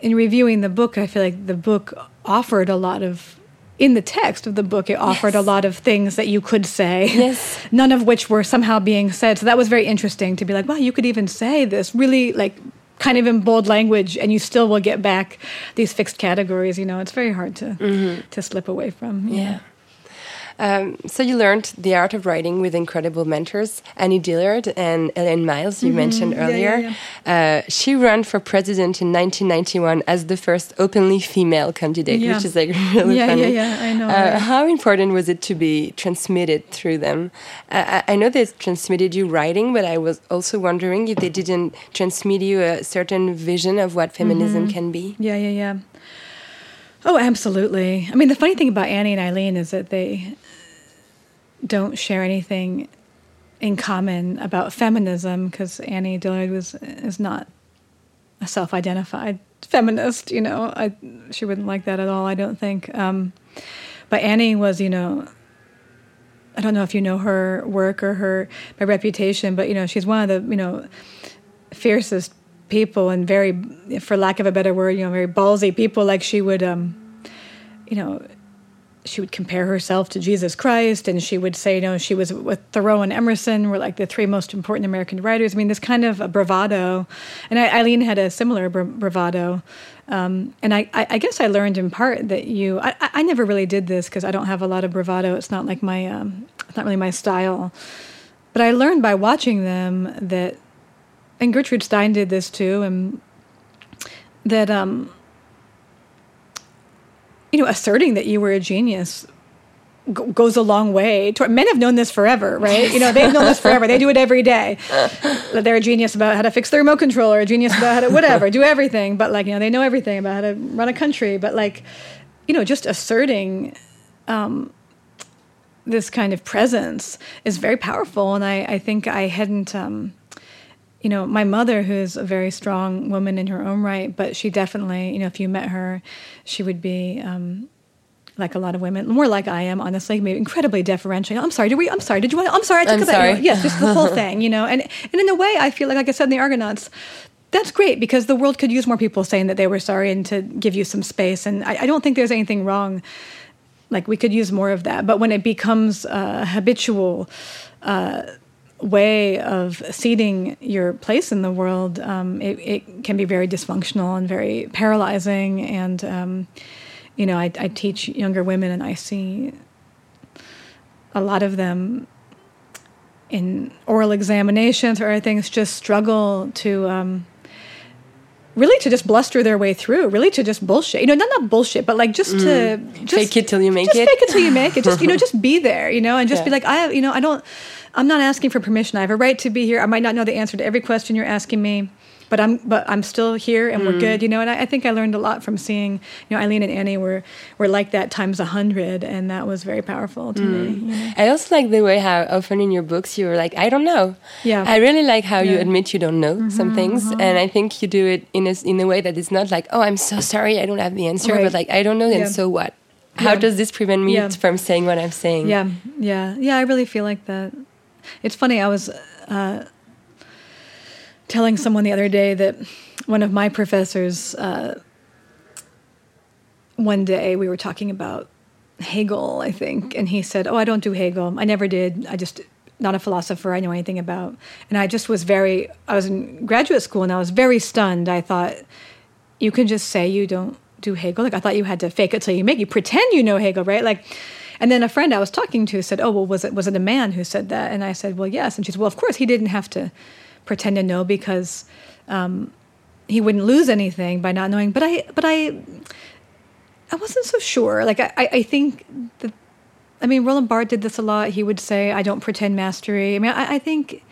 in reviewing the book, I feel like the book offered a lot of. In the text of the book, it offered a lot of things that you could say, Yes. none of which were somehow being said. So that was very interesting to be like, wow, you could even say this really like kind of in bold language, and you still will get back these fixed categories. You know, it's very hard to to slip away from. Mm-hmm. Yeah. Um, so you learned the art of writing with incredible mentors, Annie Dillard and Eileen Myles, you mentioned Mm-hmm. Yeah, earlier. yeah, Uh, she ran for president in 1991 as the first openly female candidate, Yeah. which is like really Yeah, funny. yeah, yeah, I know, Uh? How important was it to be transmitted through them? Uh, I I know they transmitted you writing, but I was also wondering if they didn't transmit you a certain vision of what feminism Mm-hmm. can be. Yeah, yeah, yeah. Oh, absolutely. I mean, the funny thing about Annie and Eileen is that they don't share anything in common about feminism because Annie Dillard was is not a self-identified feminist. You know, I, she wouldn't like that at all. I don't think. Um, but Annie was, you know, I don't know if you know her work or her by reputation, but you know, she's one of the you know fiercest people and very, for lack of a better word, you know, very ballsy people. Like she would, um, you know, she would compare herself to Jesus Christ, and she would say, you know, she was with Thoreau and Emerson were like the three most important American writers. I mean, this kind of a bravado, and I, Eileen had a similar bra- bravado. Um, and I, I, guess I learned in part that you, I, I I never really did this because I don't have a lot of bravado. It's not like my, um, it's not really my style. But I learned by watching them that, and Gertrude Stein did this too, and that, um, you know, asserting that you were a genius g- goes a long way. To, men have known this forever, right? You know, they've known this forever. They do it every day. They're a genius about how to fix the remote control, or a genius about how to whatever, do everything. But like, you know, they know everything about how to run a country. But like, you know, just asserting um, this kind of presence is very powerful. And I, I think I hadn't. Um, you know, my mother, who's a very strong woman in her own right, but she definitely, you know, if you met her, she would be um, like a lot of women, more like I am, honestly, maybe incredibly deferential. I'm sorry, did we? I'm sorry, did you want? I'm sorry, I took I'm sorry. Yes, just the whole thing, you know, and and in a way, I feel like, like I said in the Argonauts. That's great because the world could use more people saying that they were sorry and to give you some space. And I, I don't think there's anything wrong. Like we could use more of that. But when it becomes a habitual uh, way of seating your place in the world, um, it, it can be very dysfunctional and very paralyzing. And um, you know, I, I teach younger women, and I see a lot of them in oral examinations or things just struggle to um, really to just bluster their way through, really to just bullshit. You know, not not bullshit, but like just to just, Mm. Fake it till you make just it. Just fake it till you make it. Just you know, just be there. You know, and just be like, I have, you know, I don't. I'm not asking for permission. I have a right to be here. I might not know the answer to every question you're asking me, but I'm but I'm still here and Mm. we're good. You know, and I, I think I learned a lot from seeing. You know, Eileen and Annie were were like that times a hundred, and that was very powerful to Mm. me. You know? I also like the way how often in your books you're like, I don't know. Yeah. I really like how you admit you don't know some things, and I think you do it in a in a way that is not like, oh, I'm so sorry, I don't have the answer, Right. but like, I don't know, Yeah. and so what? How Yeah. does this prevent me Yeah. from saying what I'm saying? Yeah, yeah, yeah. I really feel like that. It's funny. I was uh, telling someone the other day that one of my professors. Uh, one day we were talking about Hegel, I think, and he said, "Oh, I don't do Hegel. I never did. I just not a philosopher I know anything about." And I just was very. I was in graduate school and I was very stunned. I thought you can just say you don't do Hegel. Like I thought you had to fake it till you make. You pretend you know Hegel, right? Like, and then a friend I was talking to said, "Oh, well, was it was it a man who said that?" And I said, "Well, yes." And she said, "Well, of course he didn't have to pretend to know because um, he wouldn't lose anything by not knowing." But I, but I, I wasn't so sure. Like I, I, think that. I mean, Roland Barthes did this a lot. He would say, "I don't pretend mastery." I mean, I, I think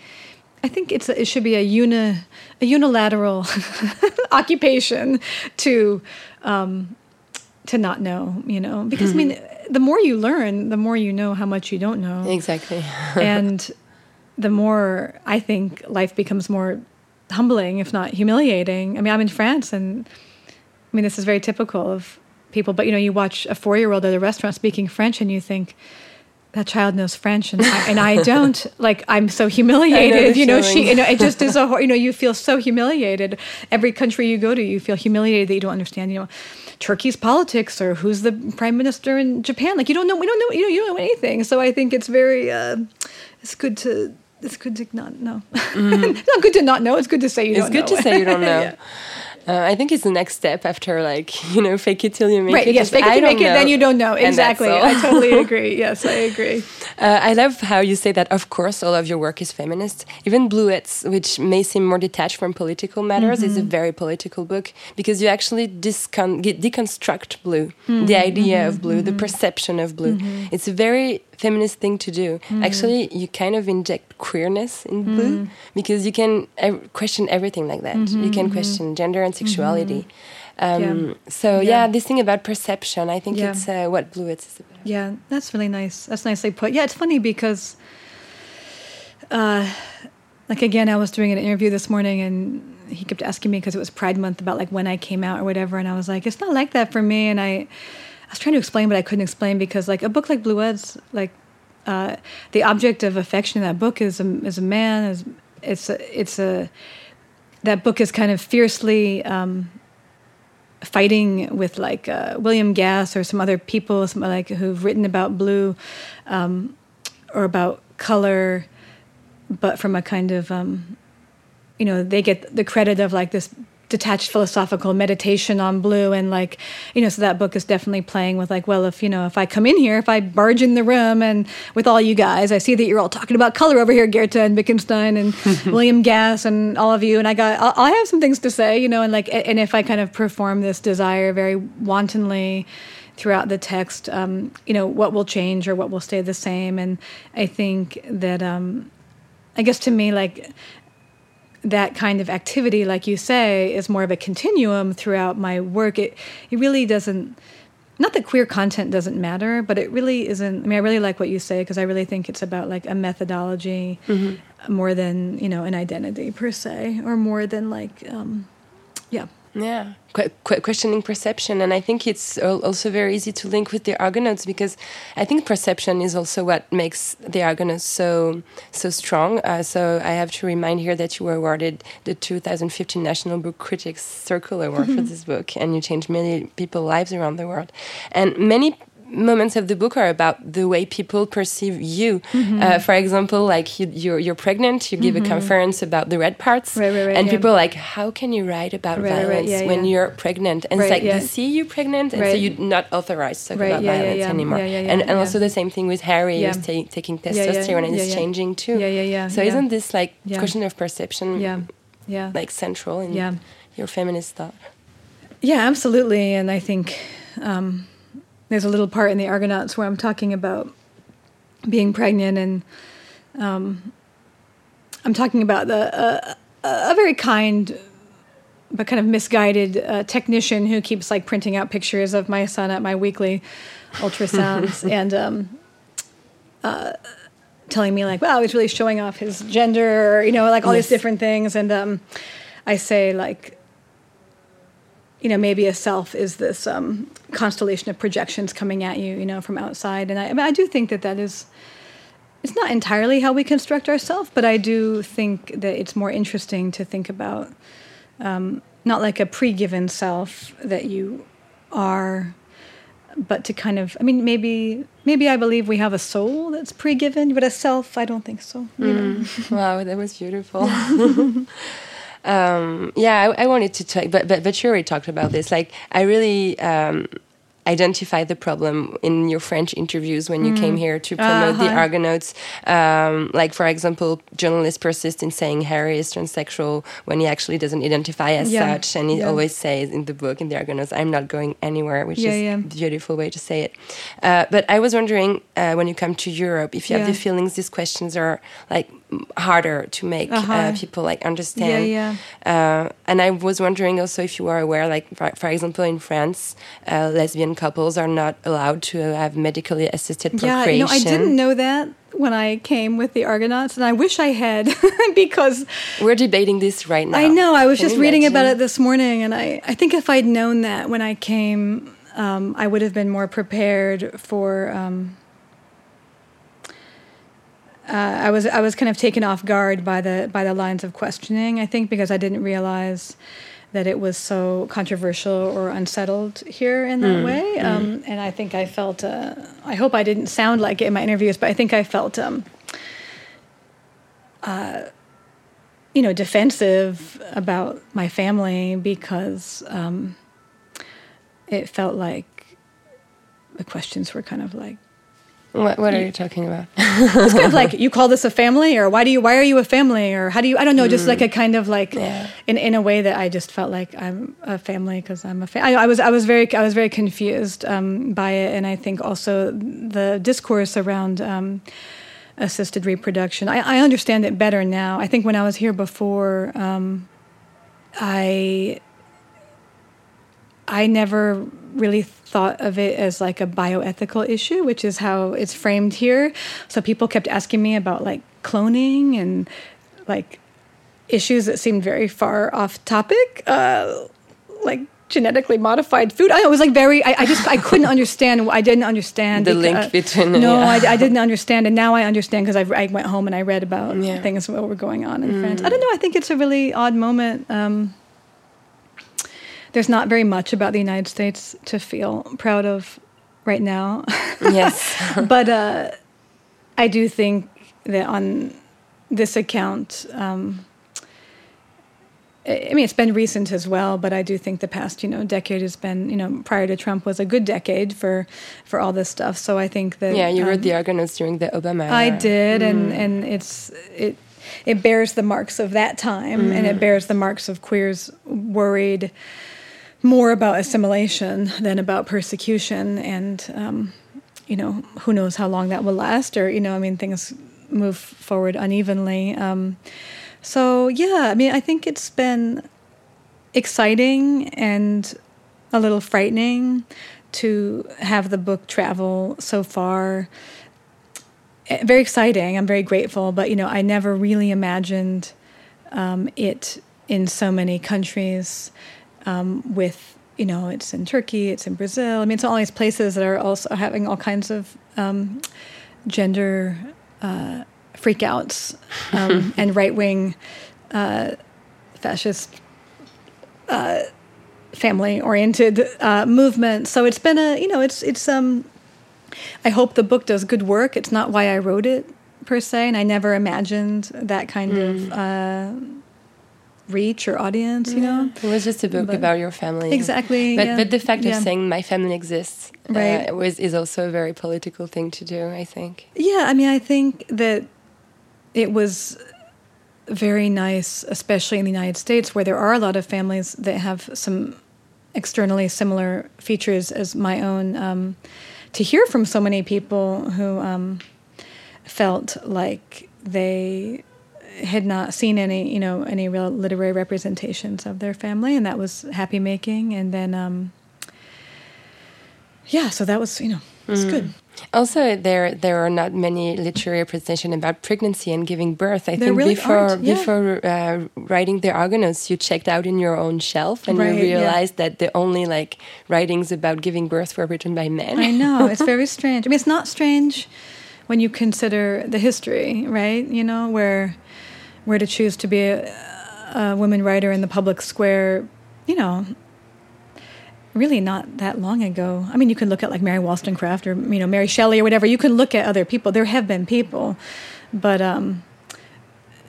I think it's it should be a uni a unilateral occupation to um, to not know, you know, because I mean, the more you learn, the more you know how much you don't know, Exactly. and the more I think life becomes more humbling, if not humiliating. I mean, I'm in France, and I mean, this is very typical of people. But you know, you watch a four year old at a restaurant speaking French, and you think. That child knows French, and I, and I don't. Like I'm so humiliated. you know, she. You know, it just is a. hor- You know, you feel so humiliated. Every country you go to, you feel humiliated that you don't understand. You know, Turkey's politics or who's the prime minister in Japan. Like you don't know. We don't know. You know, you don't know anything. So I think it's very. Uh, it's good to. It's good to not know. it's not good to not know. It's good to say you Mm-hmm. don't know. it's good to say you don't know. Yeah. Uh, I think it's the next step after, like, you know, fake it till you make Right. it. Yes. Fake it to don't make it, then you don't know. Exactly. I totally agree. Yes, I agree. Uh, I love how you say that, of course, all of your work is feminist. Even Bluets, which may seem more detached from political matters, is a Mm-hmm. very political book because you actually discon- deconstruct blue, Mm-hmm. the idea of blue, the perception of blue. It's a very feminist thing to do. Mm-hmm. Actually, you kind of inject queerness in blue because you can ev- question everything like that. Mm-hmm. You can question gender and sexuality. Um, Yeah. So, Yeah. yeah. this thing about perception, I think Yeah. it's uh, what Bluets is about. Yeah, that's really nice. That's nicely put. Yeah, it's funny because, uh, like again, I was doing an interview this morning, and he kept asking me because it was Pride Month about like when I came out or whatever, and I was like, it's not like that for me. And I, I was trying to explain, but I couldn't explain because like a book like Blue Bluets, like uh, the object of affection in that book is a is a man. Is it's a, it's a that book is kind of fiercely. Um, fighting with like uh, William Gass or some other people, some like who've written about blue um, or about color, but from a kind of um, you know they get the credit of like this detached philosophical meditation on blue and like you know so that book is definitely playing with like well if you know if i come in here if i barge in the room and with all you guys i see that you're all talking about color over here goethe and wittgenstein and william gass and all of you and i got I'll, i have some things to say you know and like and if i kind of perform this desire very wantonly throughout the text um, you know what will change or what will stay the same? And i think that um, i guess to me like that kind of activity, like you say, is more of a continuum throughout my work. It it really doesn't. not that queer content doesn't matter, but it really isn't. I mean, I really like what you say because I really think it's about like a methodology more than you know an identity per se, or more than like, um, yeah. Yeah, Qu- qu- questioning perception, and I think it's also very easy to link with the Argonauts because I think perception is also what makes the Argonauts so so strong. Uh, so I have to remind here that you were awarded the 2015 National Book Critics Circle Award for this book, and you changed many people's lives around the world, and many moments of the book are about the way people perceive you. Mm-hmm. Uh, for example, like you, you're you're pregnant, you give a conference about the red parts, Right, right, right, and yeah. people are like, how can you write about violence yeah, when yeah. you're pregnant? And it's like they see you pregnant, and so you're not authorized to talk about violence anymore. And and also the same thing with Harry, who's ta- taking testosterone and is changing too. Yeah, yeah, yeah, So isn't this like question of perception? Yeah, yeah, Like central in Yeah. your feminist thought. yeah, absolutely. And I think um, there's a little part in the Argonauts where I'm talking about being pregnant, and um, I'm talking about the uh, a very kind but kind of misguided uh, technician who keeps like printing out pictures of my son at my weekly ultrasounds and um, uh, telling me like, wow, he's really showing off his gender, or, you know, like all Yes. these different things. And um, I say like, you know, maybe a self is this um, constellation of projections coming at you, you know, from outside. And I, I, mean, I do think that that is, it's not entirely how we construct ourselves, but I do think that it's more interesting to think about um, not like a pre-given self that you are, but to kind of, I mean, maybe maybe I believe we have a soul that's pre-given, but a self, I don't think so. you know? wow, that was beautiful. um, yeah, I, I wanted to talk, but, but but you already talked about this. Like, I really um, identified the problem in your French interviews when you came here to promote the Uh-huh. Argonauts. Um, like, for example, journalists persist in saying Harry is transsexual when he actually doesn't identify as Yeah. such, and he Yeah. always says in the book in the Argonauts, "I'm not going anywhere," which Yeah, is a beautiful way to say it. Uh, but I was wondering uh, when you come to Europe, if you have the feelings these questions are like harder to make uh Uh-huh. people like understand. Yeah, Uh, and I was wondering also if you are aware, like for, for example, in France, uh, lesbian couples are not allowed to have medically assisted procreation. you know, I didn't know that when I came with the Argonauts, and I wish I had because We're debating this right now. I know. I was Can just reading about it this morning, and I, I think if I'd known that when I came, um, I would have been more prepared for. Um, uh, I was I was kind of taken off guard by the by the lines of questioning. I think because I didn't realize that it was so controversial or unsettled here in that way. Um, and I think I felt. Uh, I hope I didn't sound like it in my interviews, but I think I felt. Um, you know, defensive about my family because um, it felt like the questions were kind of like, What, what are you talking about? it's kind of like you call this a family, or why do you, why are you a family, or how do you, I don't know, just like a kind of like, Yeah. in in a way that I just felt like I'm a family because I'm a family. I, I was I was very I was very confused um, by it, and I think also the discourse around. Um, assisted reproduction. I, I understand it better now. I think when I was here before, um, I I never really thought of it as like a bioethical issue, which is how it's framed here. So people kept asking me about like cloning and like issues that seemed very far off topic, uh, like genetically modified food. I, it was like very. I, I just I couldn't understand. I didn't understand The beca- link between- No, yeah. I, I didn't understand, and now I understand because I, I went home and I read about Yeah. things that were going on in France. I don't know. I think it's a really odd moment. Um, there's not very much about the United States to feel proud of right now. yes. but uh, I do think that on this account, um, I mean, it's been recent as well, but I do think the past, you know, decade has been, you know, prior to Trump was a good decade for for all this stuff. So I think that Yeah, you um, wrote the Argonauts during the Obama. Era. I did, and and it's it it bears the marks of that time, and it bears the marks of queers worried more about assimilation than about persecution, and um, you know who knows how long that will last, or you know I mean things move forward unevenly. Um, so yeah, I mean I think it's been exciting and a little frightening to have the book travel so far. Eh, Very exciting. I'm very grateful, but you know, I never really imagined um, it in so many countries. Um, with you know, it's in Turkey, it's in Brazil. I mean, it's all these places that are also having all kinds of um, gender uh, freakouts um, and right wing uh, fascist uh, family oriented uh, movement. So it's been a you know it's it's um I hope the book does good work. It's not why I wrote it per se, and I never imagined that kind of uh, reach or audience. You know, It was just a book But- about your family. Exactly, But yeah. but the fact Yeah. of saying my family exists Right. uh, was is also a very political thing to do. I think. Yeah, I mean, I think that it was very nice, especially in the United States, where there are a lot of families that have some externally similar features as my own. Um, to hear from so many people who um, felt like they had not seen any, you know, any real literary representations of their family, and that was happy making. And then, um, yeah, so that was, you know, it's good. Also, there there are not many literary representation about pregnancy and giving birth. I There think really before yeah. before uh, writing the Argonauts, you checked out in your own shelf and Right, you yeah. realized that the only like writings about giving birth were written by men. I know it's very strange. I mean, it's not strange when you consider the history, right? You know, where where to choose to be a, a woman writer in the public square. You know, really not that long ago. I mean, you can look at like Mary Wollstonecraft or you know Mary Shelley or whatever. You can look at other people. There have been people, but um,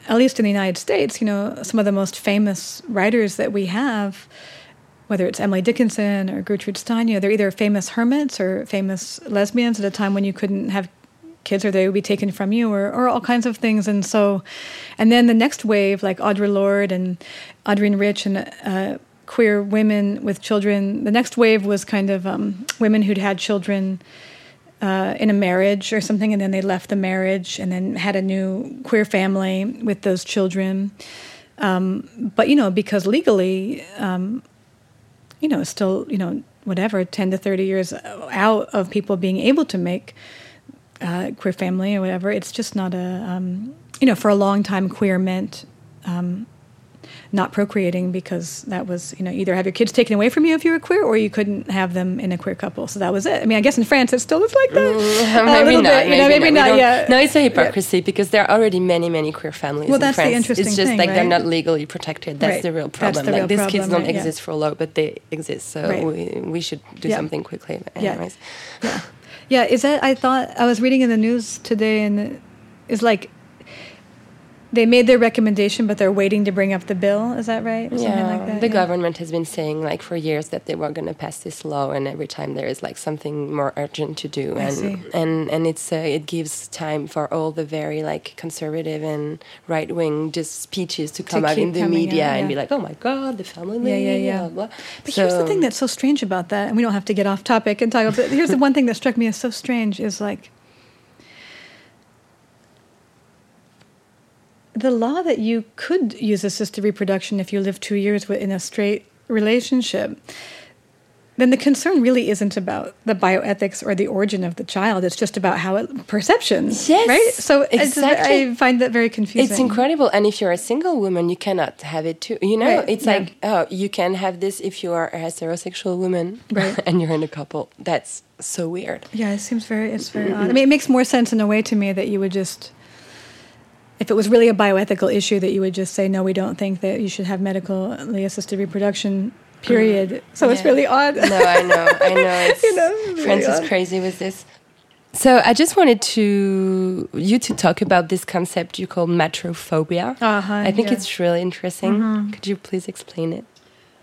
at least in the United States, you know, some of the most famous writers that we have, whether it's Emily Dickinson or Gertrude Stein, you know, they're either famous hermits or famous lesbians at a time when you couldn't have kids or they would be taken from you or, or all kinds of things. And so, and then the next wave, like Audre Lorde and Adrienne Rich and uh, queer women with children, the next wave was kind of um, women who'd had children uh, in a marriage or something, and then they left the marriage and then had a new queer family with those children. Um, but you know, because legally, um, you know, still you know whatever ten to thirty years out of people being able to make uh, queer family or whatever, it's just not a um, you know for a long time queer meant. Um, not procreating because that was you know either have your kids taken away from you if you were queer or you couldn't have them in a queer couple so that was it i mean i guess in france it still is like that a maybe not. bit, you know, maybe, maybe not. not We don't- yet No, it's a hypocrisy because there are already many, many queer families Well, in that's the France. interesting it's just thing, like they're not legally protected. That's Right. the real That's problem. the like real these kids don't right, yeah. exist for law, but they exist. So Right. we, we should do Yeah. something quickly. Yeah. anyways. yeah yeah is that i thought i was reading in the news today and it is like they made their recommendation but they're waiting to bring up the bill is that right or something Yeah, like that the Yeah. government has been saying like for years that they were going to pass this law, and every time there is like something more urgent to do, I and see. and and it's uh, it gives time for all the very like conservative and right wing just speeches to come out in the media out, and be like, oh my god, the family, Yeah, yeah, yeah. blah, blah. But here's the thing that's so strange about that, and we don't have to get off topic and talk about. But here's the one thing that struck me as so strange is like the law that you could use assisted reproduction if you live two years in a straight relationship. Then the concern really isn't about the bioethics or the origin of the child. It's just about how it perceptions, Yes, right? So it's- exactly. I find that very confusing. It's incredible, and if you're a single woman, you cannot have it too. You know, Right, it's yeah. like oh, you can have this if you are a heterosexual woman, Right. and you're in a couple. That's so weird. Yeah, it seems very it's very odd. I mean, it makes more sense in a way to me that you would just if it was really a bioethical issue that you would just say no, we don't think that you should have medically assisted reproduction. Period. So it's really odd. No, I know, I know. It's, You know, it's France really is odd. crazy with this. So I just wanted to you to talk about this concept you call matrophobia. Uh-huh, I think yeah. it's really interesting. Mhm. Could you please explain it?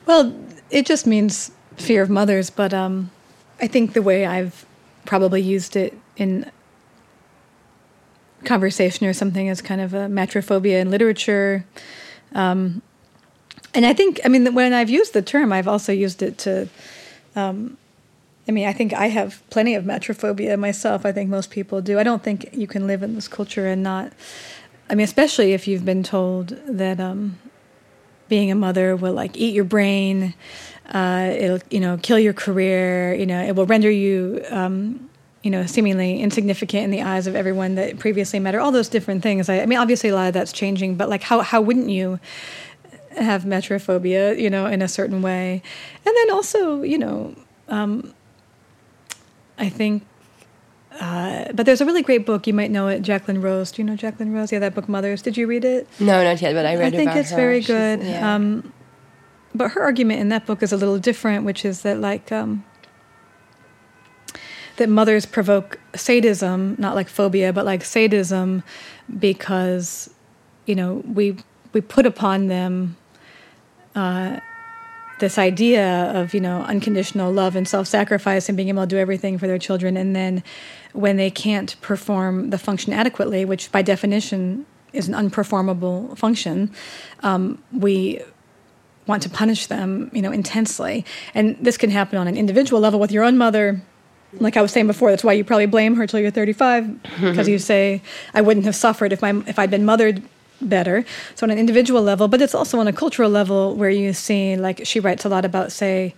Well, it just means fear of mothers, but um, I think the way I've probably used it in conversation or something is kind of a matrophobia in literature. Um, and I think, I mean, when I've used the term, I've also used it to. Um, I mean, I think I have plenty of matrophobia myself. I think most people do. I don't think you can live in this culture and not. I mean, especially if you've been told that um, being a mother will like eat your brain. Uh, it'll you know kill your career. You know it will render you um, you know seemingly insignificant in the eyes of everyone that previously met her. All those different things. I, I mean, obviously a lot of that's changing, but like how how wouldn't you? have matrophobia, you know, in a certain way. And then also, you know, um, I think, uh, but there's a really great book. You might know it, Jacqueline Rose. Do you know Jacqueline Rose? Yeah, that book, Mothers. Did you read it? No, not yet, but I read I think it's her. very She's- good. yeah. Um, but her argument in that book is a little different, which is that like um, that mothers provoke sadism, not like phobia, but like sadism, because you know we we put upon them uh, this idea of you know unconditional love and self-sacrifice and being able to do everything for their children, and then when they can't perform the function adequately, which by definition is an unperformable function, um, we want to punish them, you know, intensely. And this can happen on an individual level with your own mother. Like I was saying before, that's why you probably blame her till you're 35 because you say I wouldn't have suffered if my if I'd been mothered better. So on an individual level, but it's also on a cultural level where you see like she writes a lot about say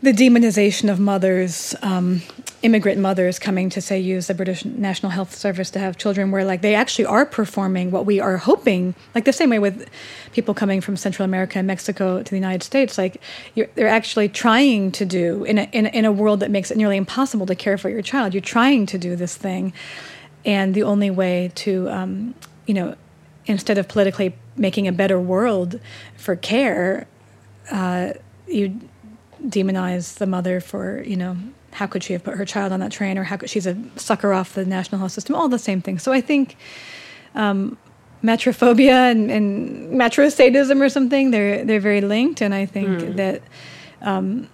the demonization of mothers, um, immigrant mothers coming to say use the British National Health Service to have children, where like they actually are performing what we are hoping, like the same way with people coming from Central America and Mexico to the United States, like they're actually trying to do in a, in in a world that makes it nearly impossible to care for your child. You're trying to do this thing, and the only way to, um, you know, instead of politically making a better world for care, uh, you demonize the mother for you know how could she have put her child on that train or how could she's a sucker off the national health system all the same things. So i think um, matrophobia and, and metrosadism or something they're they're very linked. And i think that um,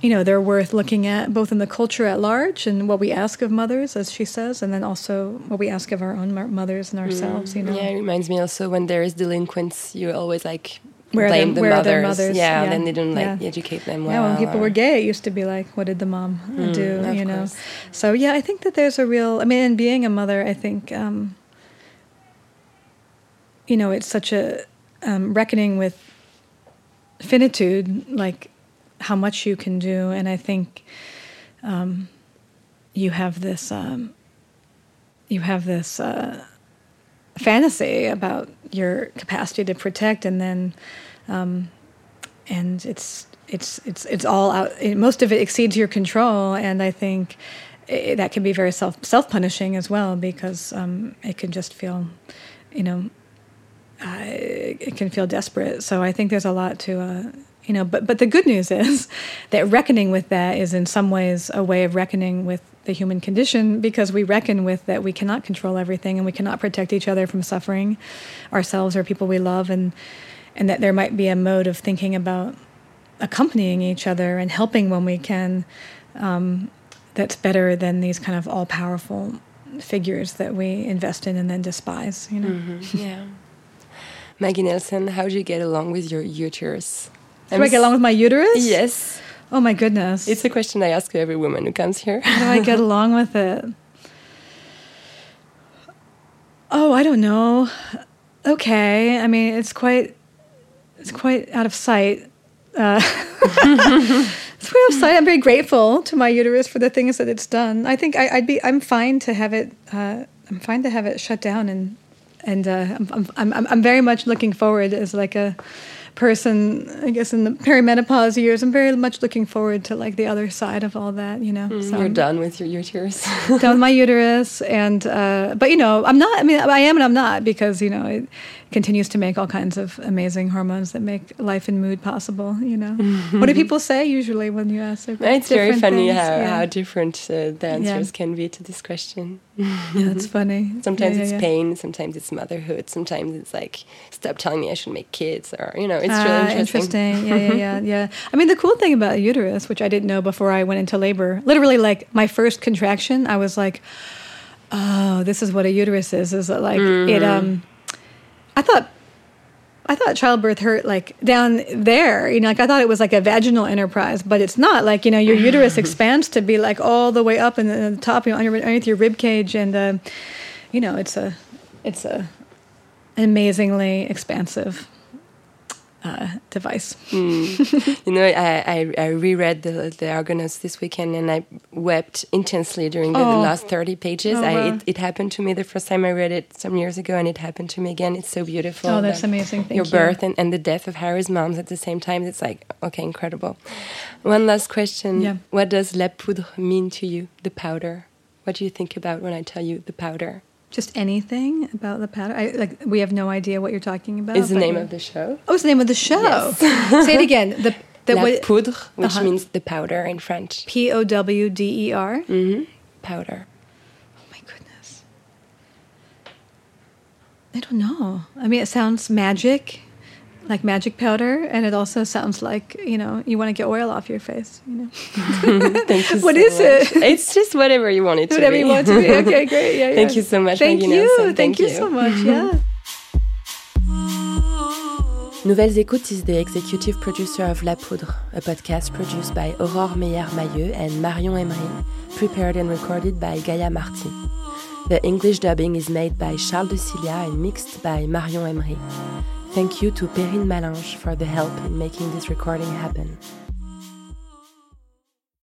you know they're worth looking at both in the culture at large and what we ask of mothers as she says and then also what we ask of our own mothers and ourselves you know. Yeah, it reminds me also when there is delinquents, you're always like Where blame their- the mothers. mothers? Yeah, Yeah, then they didn't like yeah. educate them well. Yeah, when people or- were gay, it used to be like, what did the mom uh, do? You know. course. So yeah, I think that there's a real. I mean, in being a mother, I think, um, you know, it's such a um, reckoning with finitude, like how much you can do, and I think um, you have this. Um, you have this. Uh, fantasy about your capacity to protect and then um, and it's it's it's it's all out it, most of it exceeds your control. And i think i that can be very self self punishing as well because um, it can just feel you know uh, it it can feel desperate. So i think there's a lot to uh, you know but but the good news is that reckoning with that is in some ways a way of reckoning with the human condition because we reckon with that we cannot control everything and we cannot protect each other from suffering ourselves or people we love and and that there might be a mode of thinking about accompanying each other and helping when we can um, that's better than these kind of all powerful figures that we invest in and then despise you know Mm-hmm. Yeah. Maggie Nelson, how do you get along with your uterus? Do i get along with my uterus Yes. oh my goodness It's a question I ask every woman who comes here. How do I get along with it? Oh, I don't know. Okay, I mean it's quite it's quite out of sight. Uh, it's quite out of sight. I'm very grateful to my uterus for the things that it's done. I think I, I'd be I'm fine to have it. Uh, I'm fine to have it shut down and and uh, I'm, I'm I'm I'm very much looking forward as like a person, I guess, in the perimenopause years. I'm very much looking forward to like the other side of all that, you know. So You're I'm done with your uterus. down with my uterus, and uh, but you know, I'm not. I mean, I am and I'm not because you know it continues to make all kinds of amazing hormones that make life and mood possible. You know, what do people say usually when you ask? their it's very funny things? how, yeah. how different uh, the answers can be to this question. yeah, it's funny. Sometimes Yeah, it's yeah, yeah. pain, sometimes it's motherhood, sometimes it's like, stop telling me I should make kids, or, you know, it's Ah, really interesting. Yeah, yeah, yeah, yeah. I mean, the cool thing about a uterus, which I didn't know before I went into labor, literally, like my first contraction, I was like, "Oh, this is what a uterus is." Is that like it? Um, I thought. I thought childbirth hurt like down there, you know, like I thought it was like a vaginal enterprise, but it's not. Like you know, your uterus expands to be like all the way up in the, the top, you know, underneath your rib cage, and uh, you know, it's a, it's a, amazingly expansive uh, device. You know, I, I, I reread the, the Argonauts this weekend and I wept intensely during the, the Oh. last 30 pages. Oh, I, it, it happened to me the first time I read it some years ago and it happened to me again. It's so beautiful. Oh, that's that amazing. Thank your you. birth and, and the death of Harry's mom at the same time. It's like, okay, incredible. One last question. Yeah. What does la poudre mean to you, the powder? What do you think about when I tell you the powder? Just anything about the pattern. I, like we have no idea what you're talking about. Is the name of the show? Oh, it's the name of the show. Yes. Say it again. The the La what- poudre, which Uh-huh. means the powder in French. P O W D E R. hmm Powder. Oh my goodness. I don't know. I mean, it sounds magic, like magic powder, and it also sounds like you know you want to get oil off your face. You know, Thank you What so is it? It's just whatever you want it to whatever be. you want to be. Okay, great. Yeah, Thank you so much, Thank Maggie you. Thank, Thank you you. so much. Yeah. Nouvelles Écoutes is the executive producer of La Poudre, a podcast produced by Aurore Meyer-Mailleux and Marion Emery, prepared and recorded by Gaia Martin. The English dubbing is made by Charles de Cilia and mixed by Marion Emery. Thank you to Perrine Malange for the help in making this recording happen.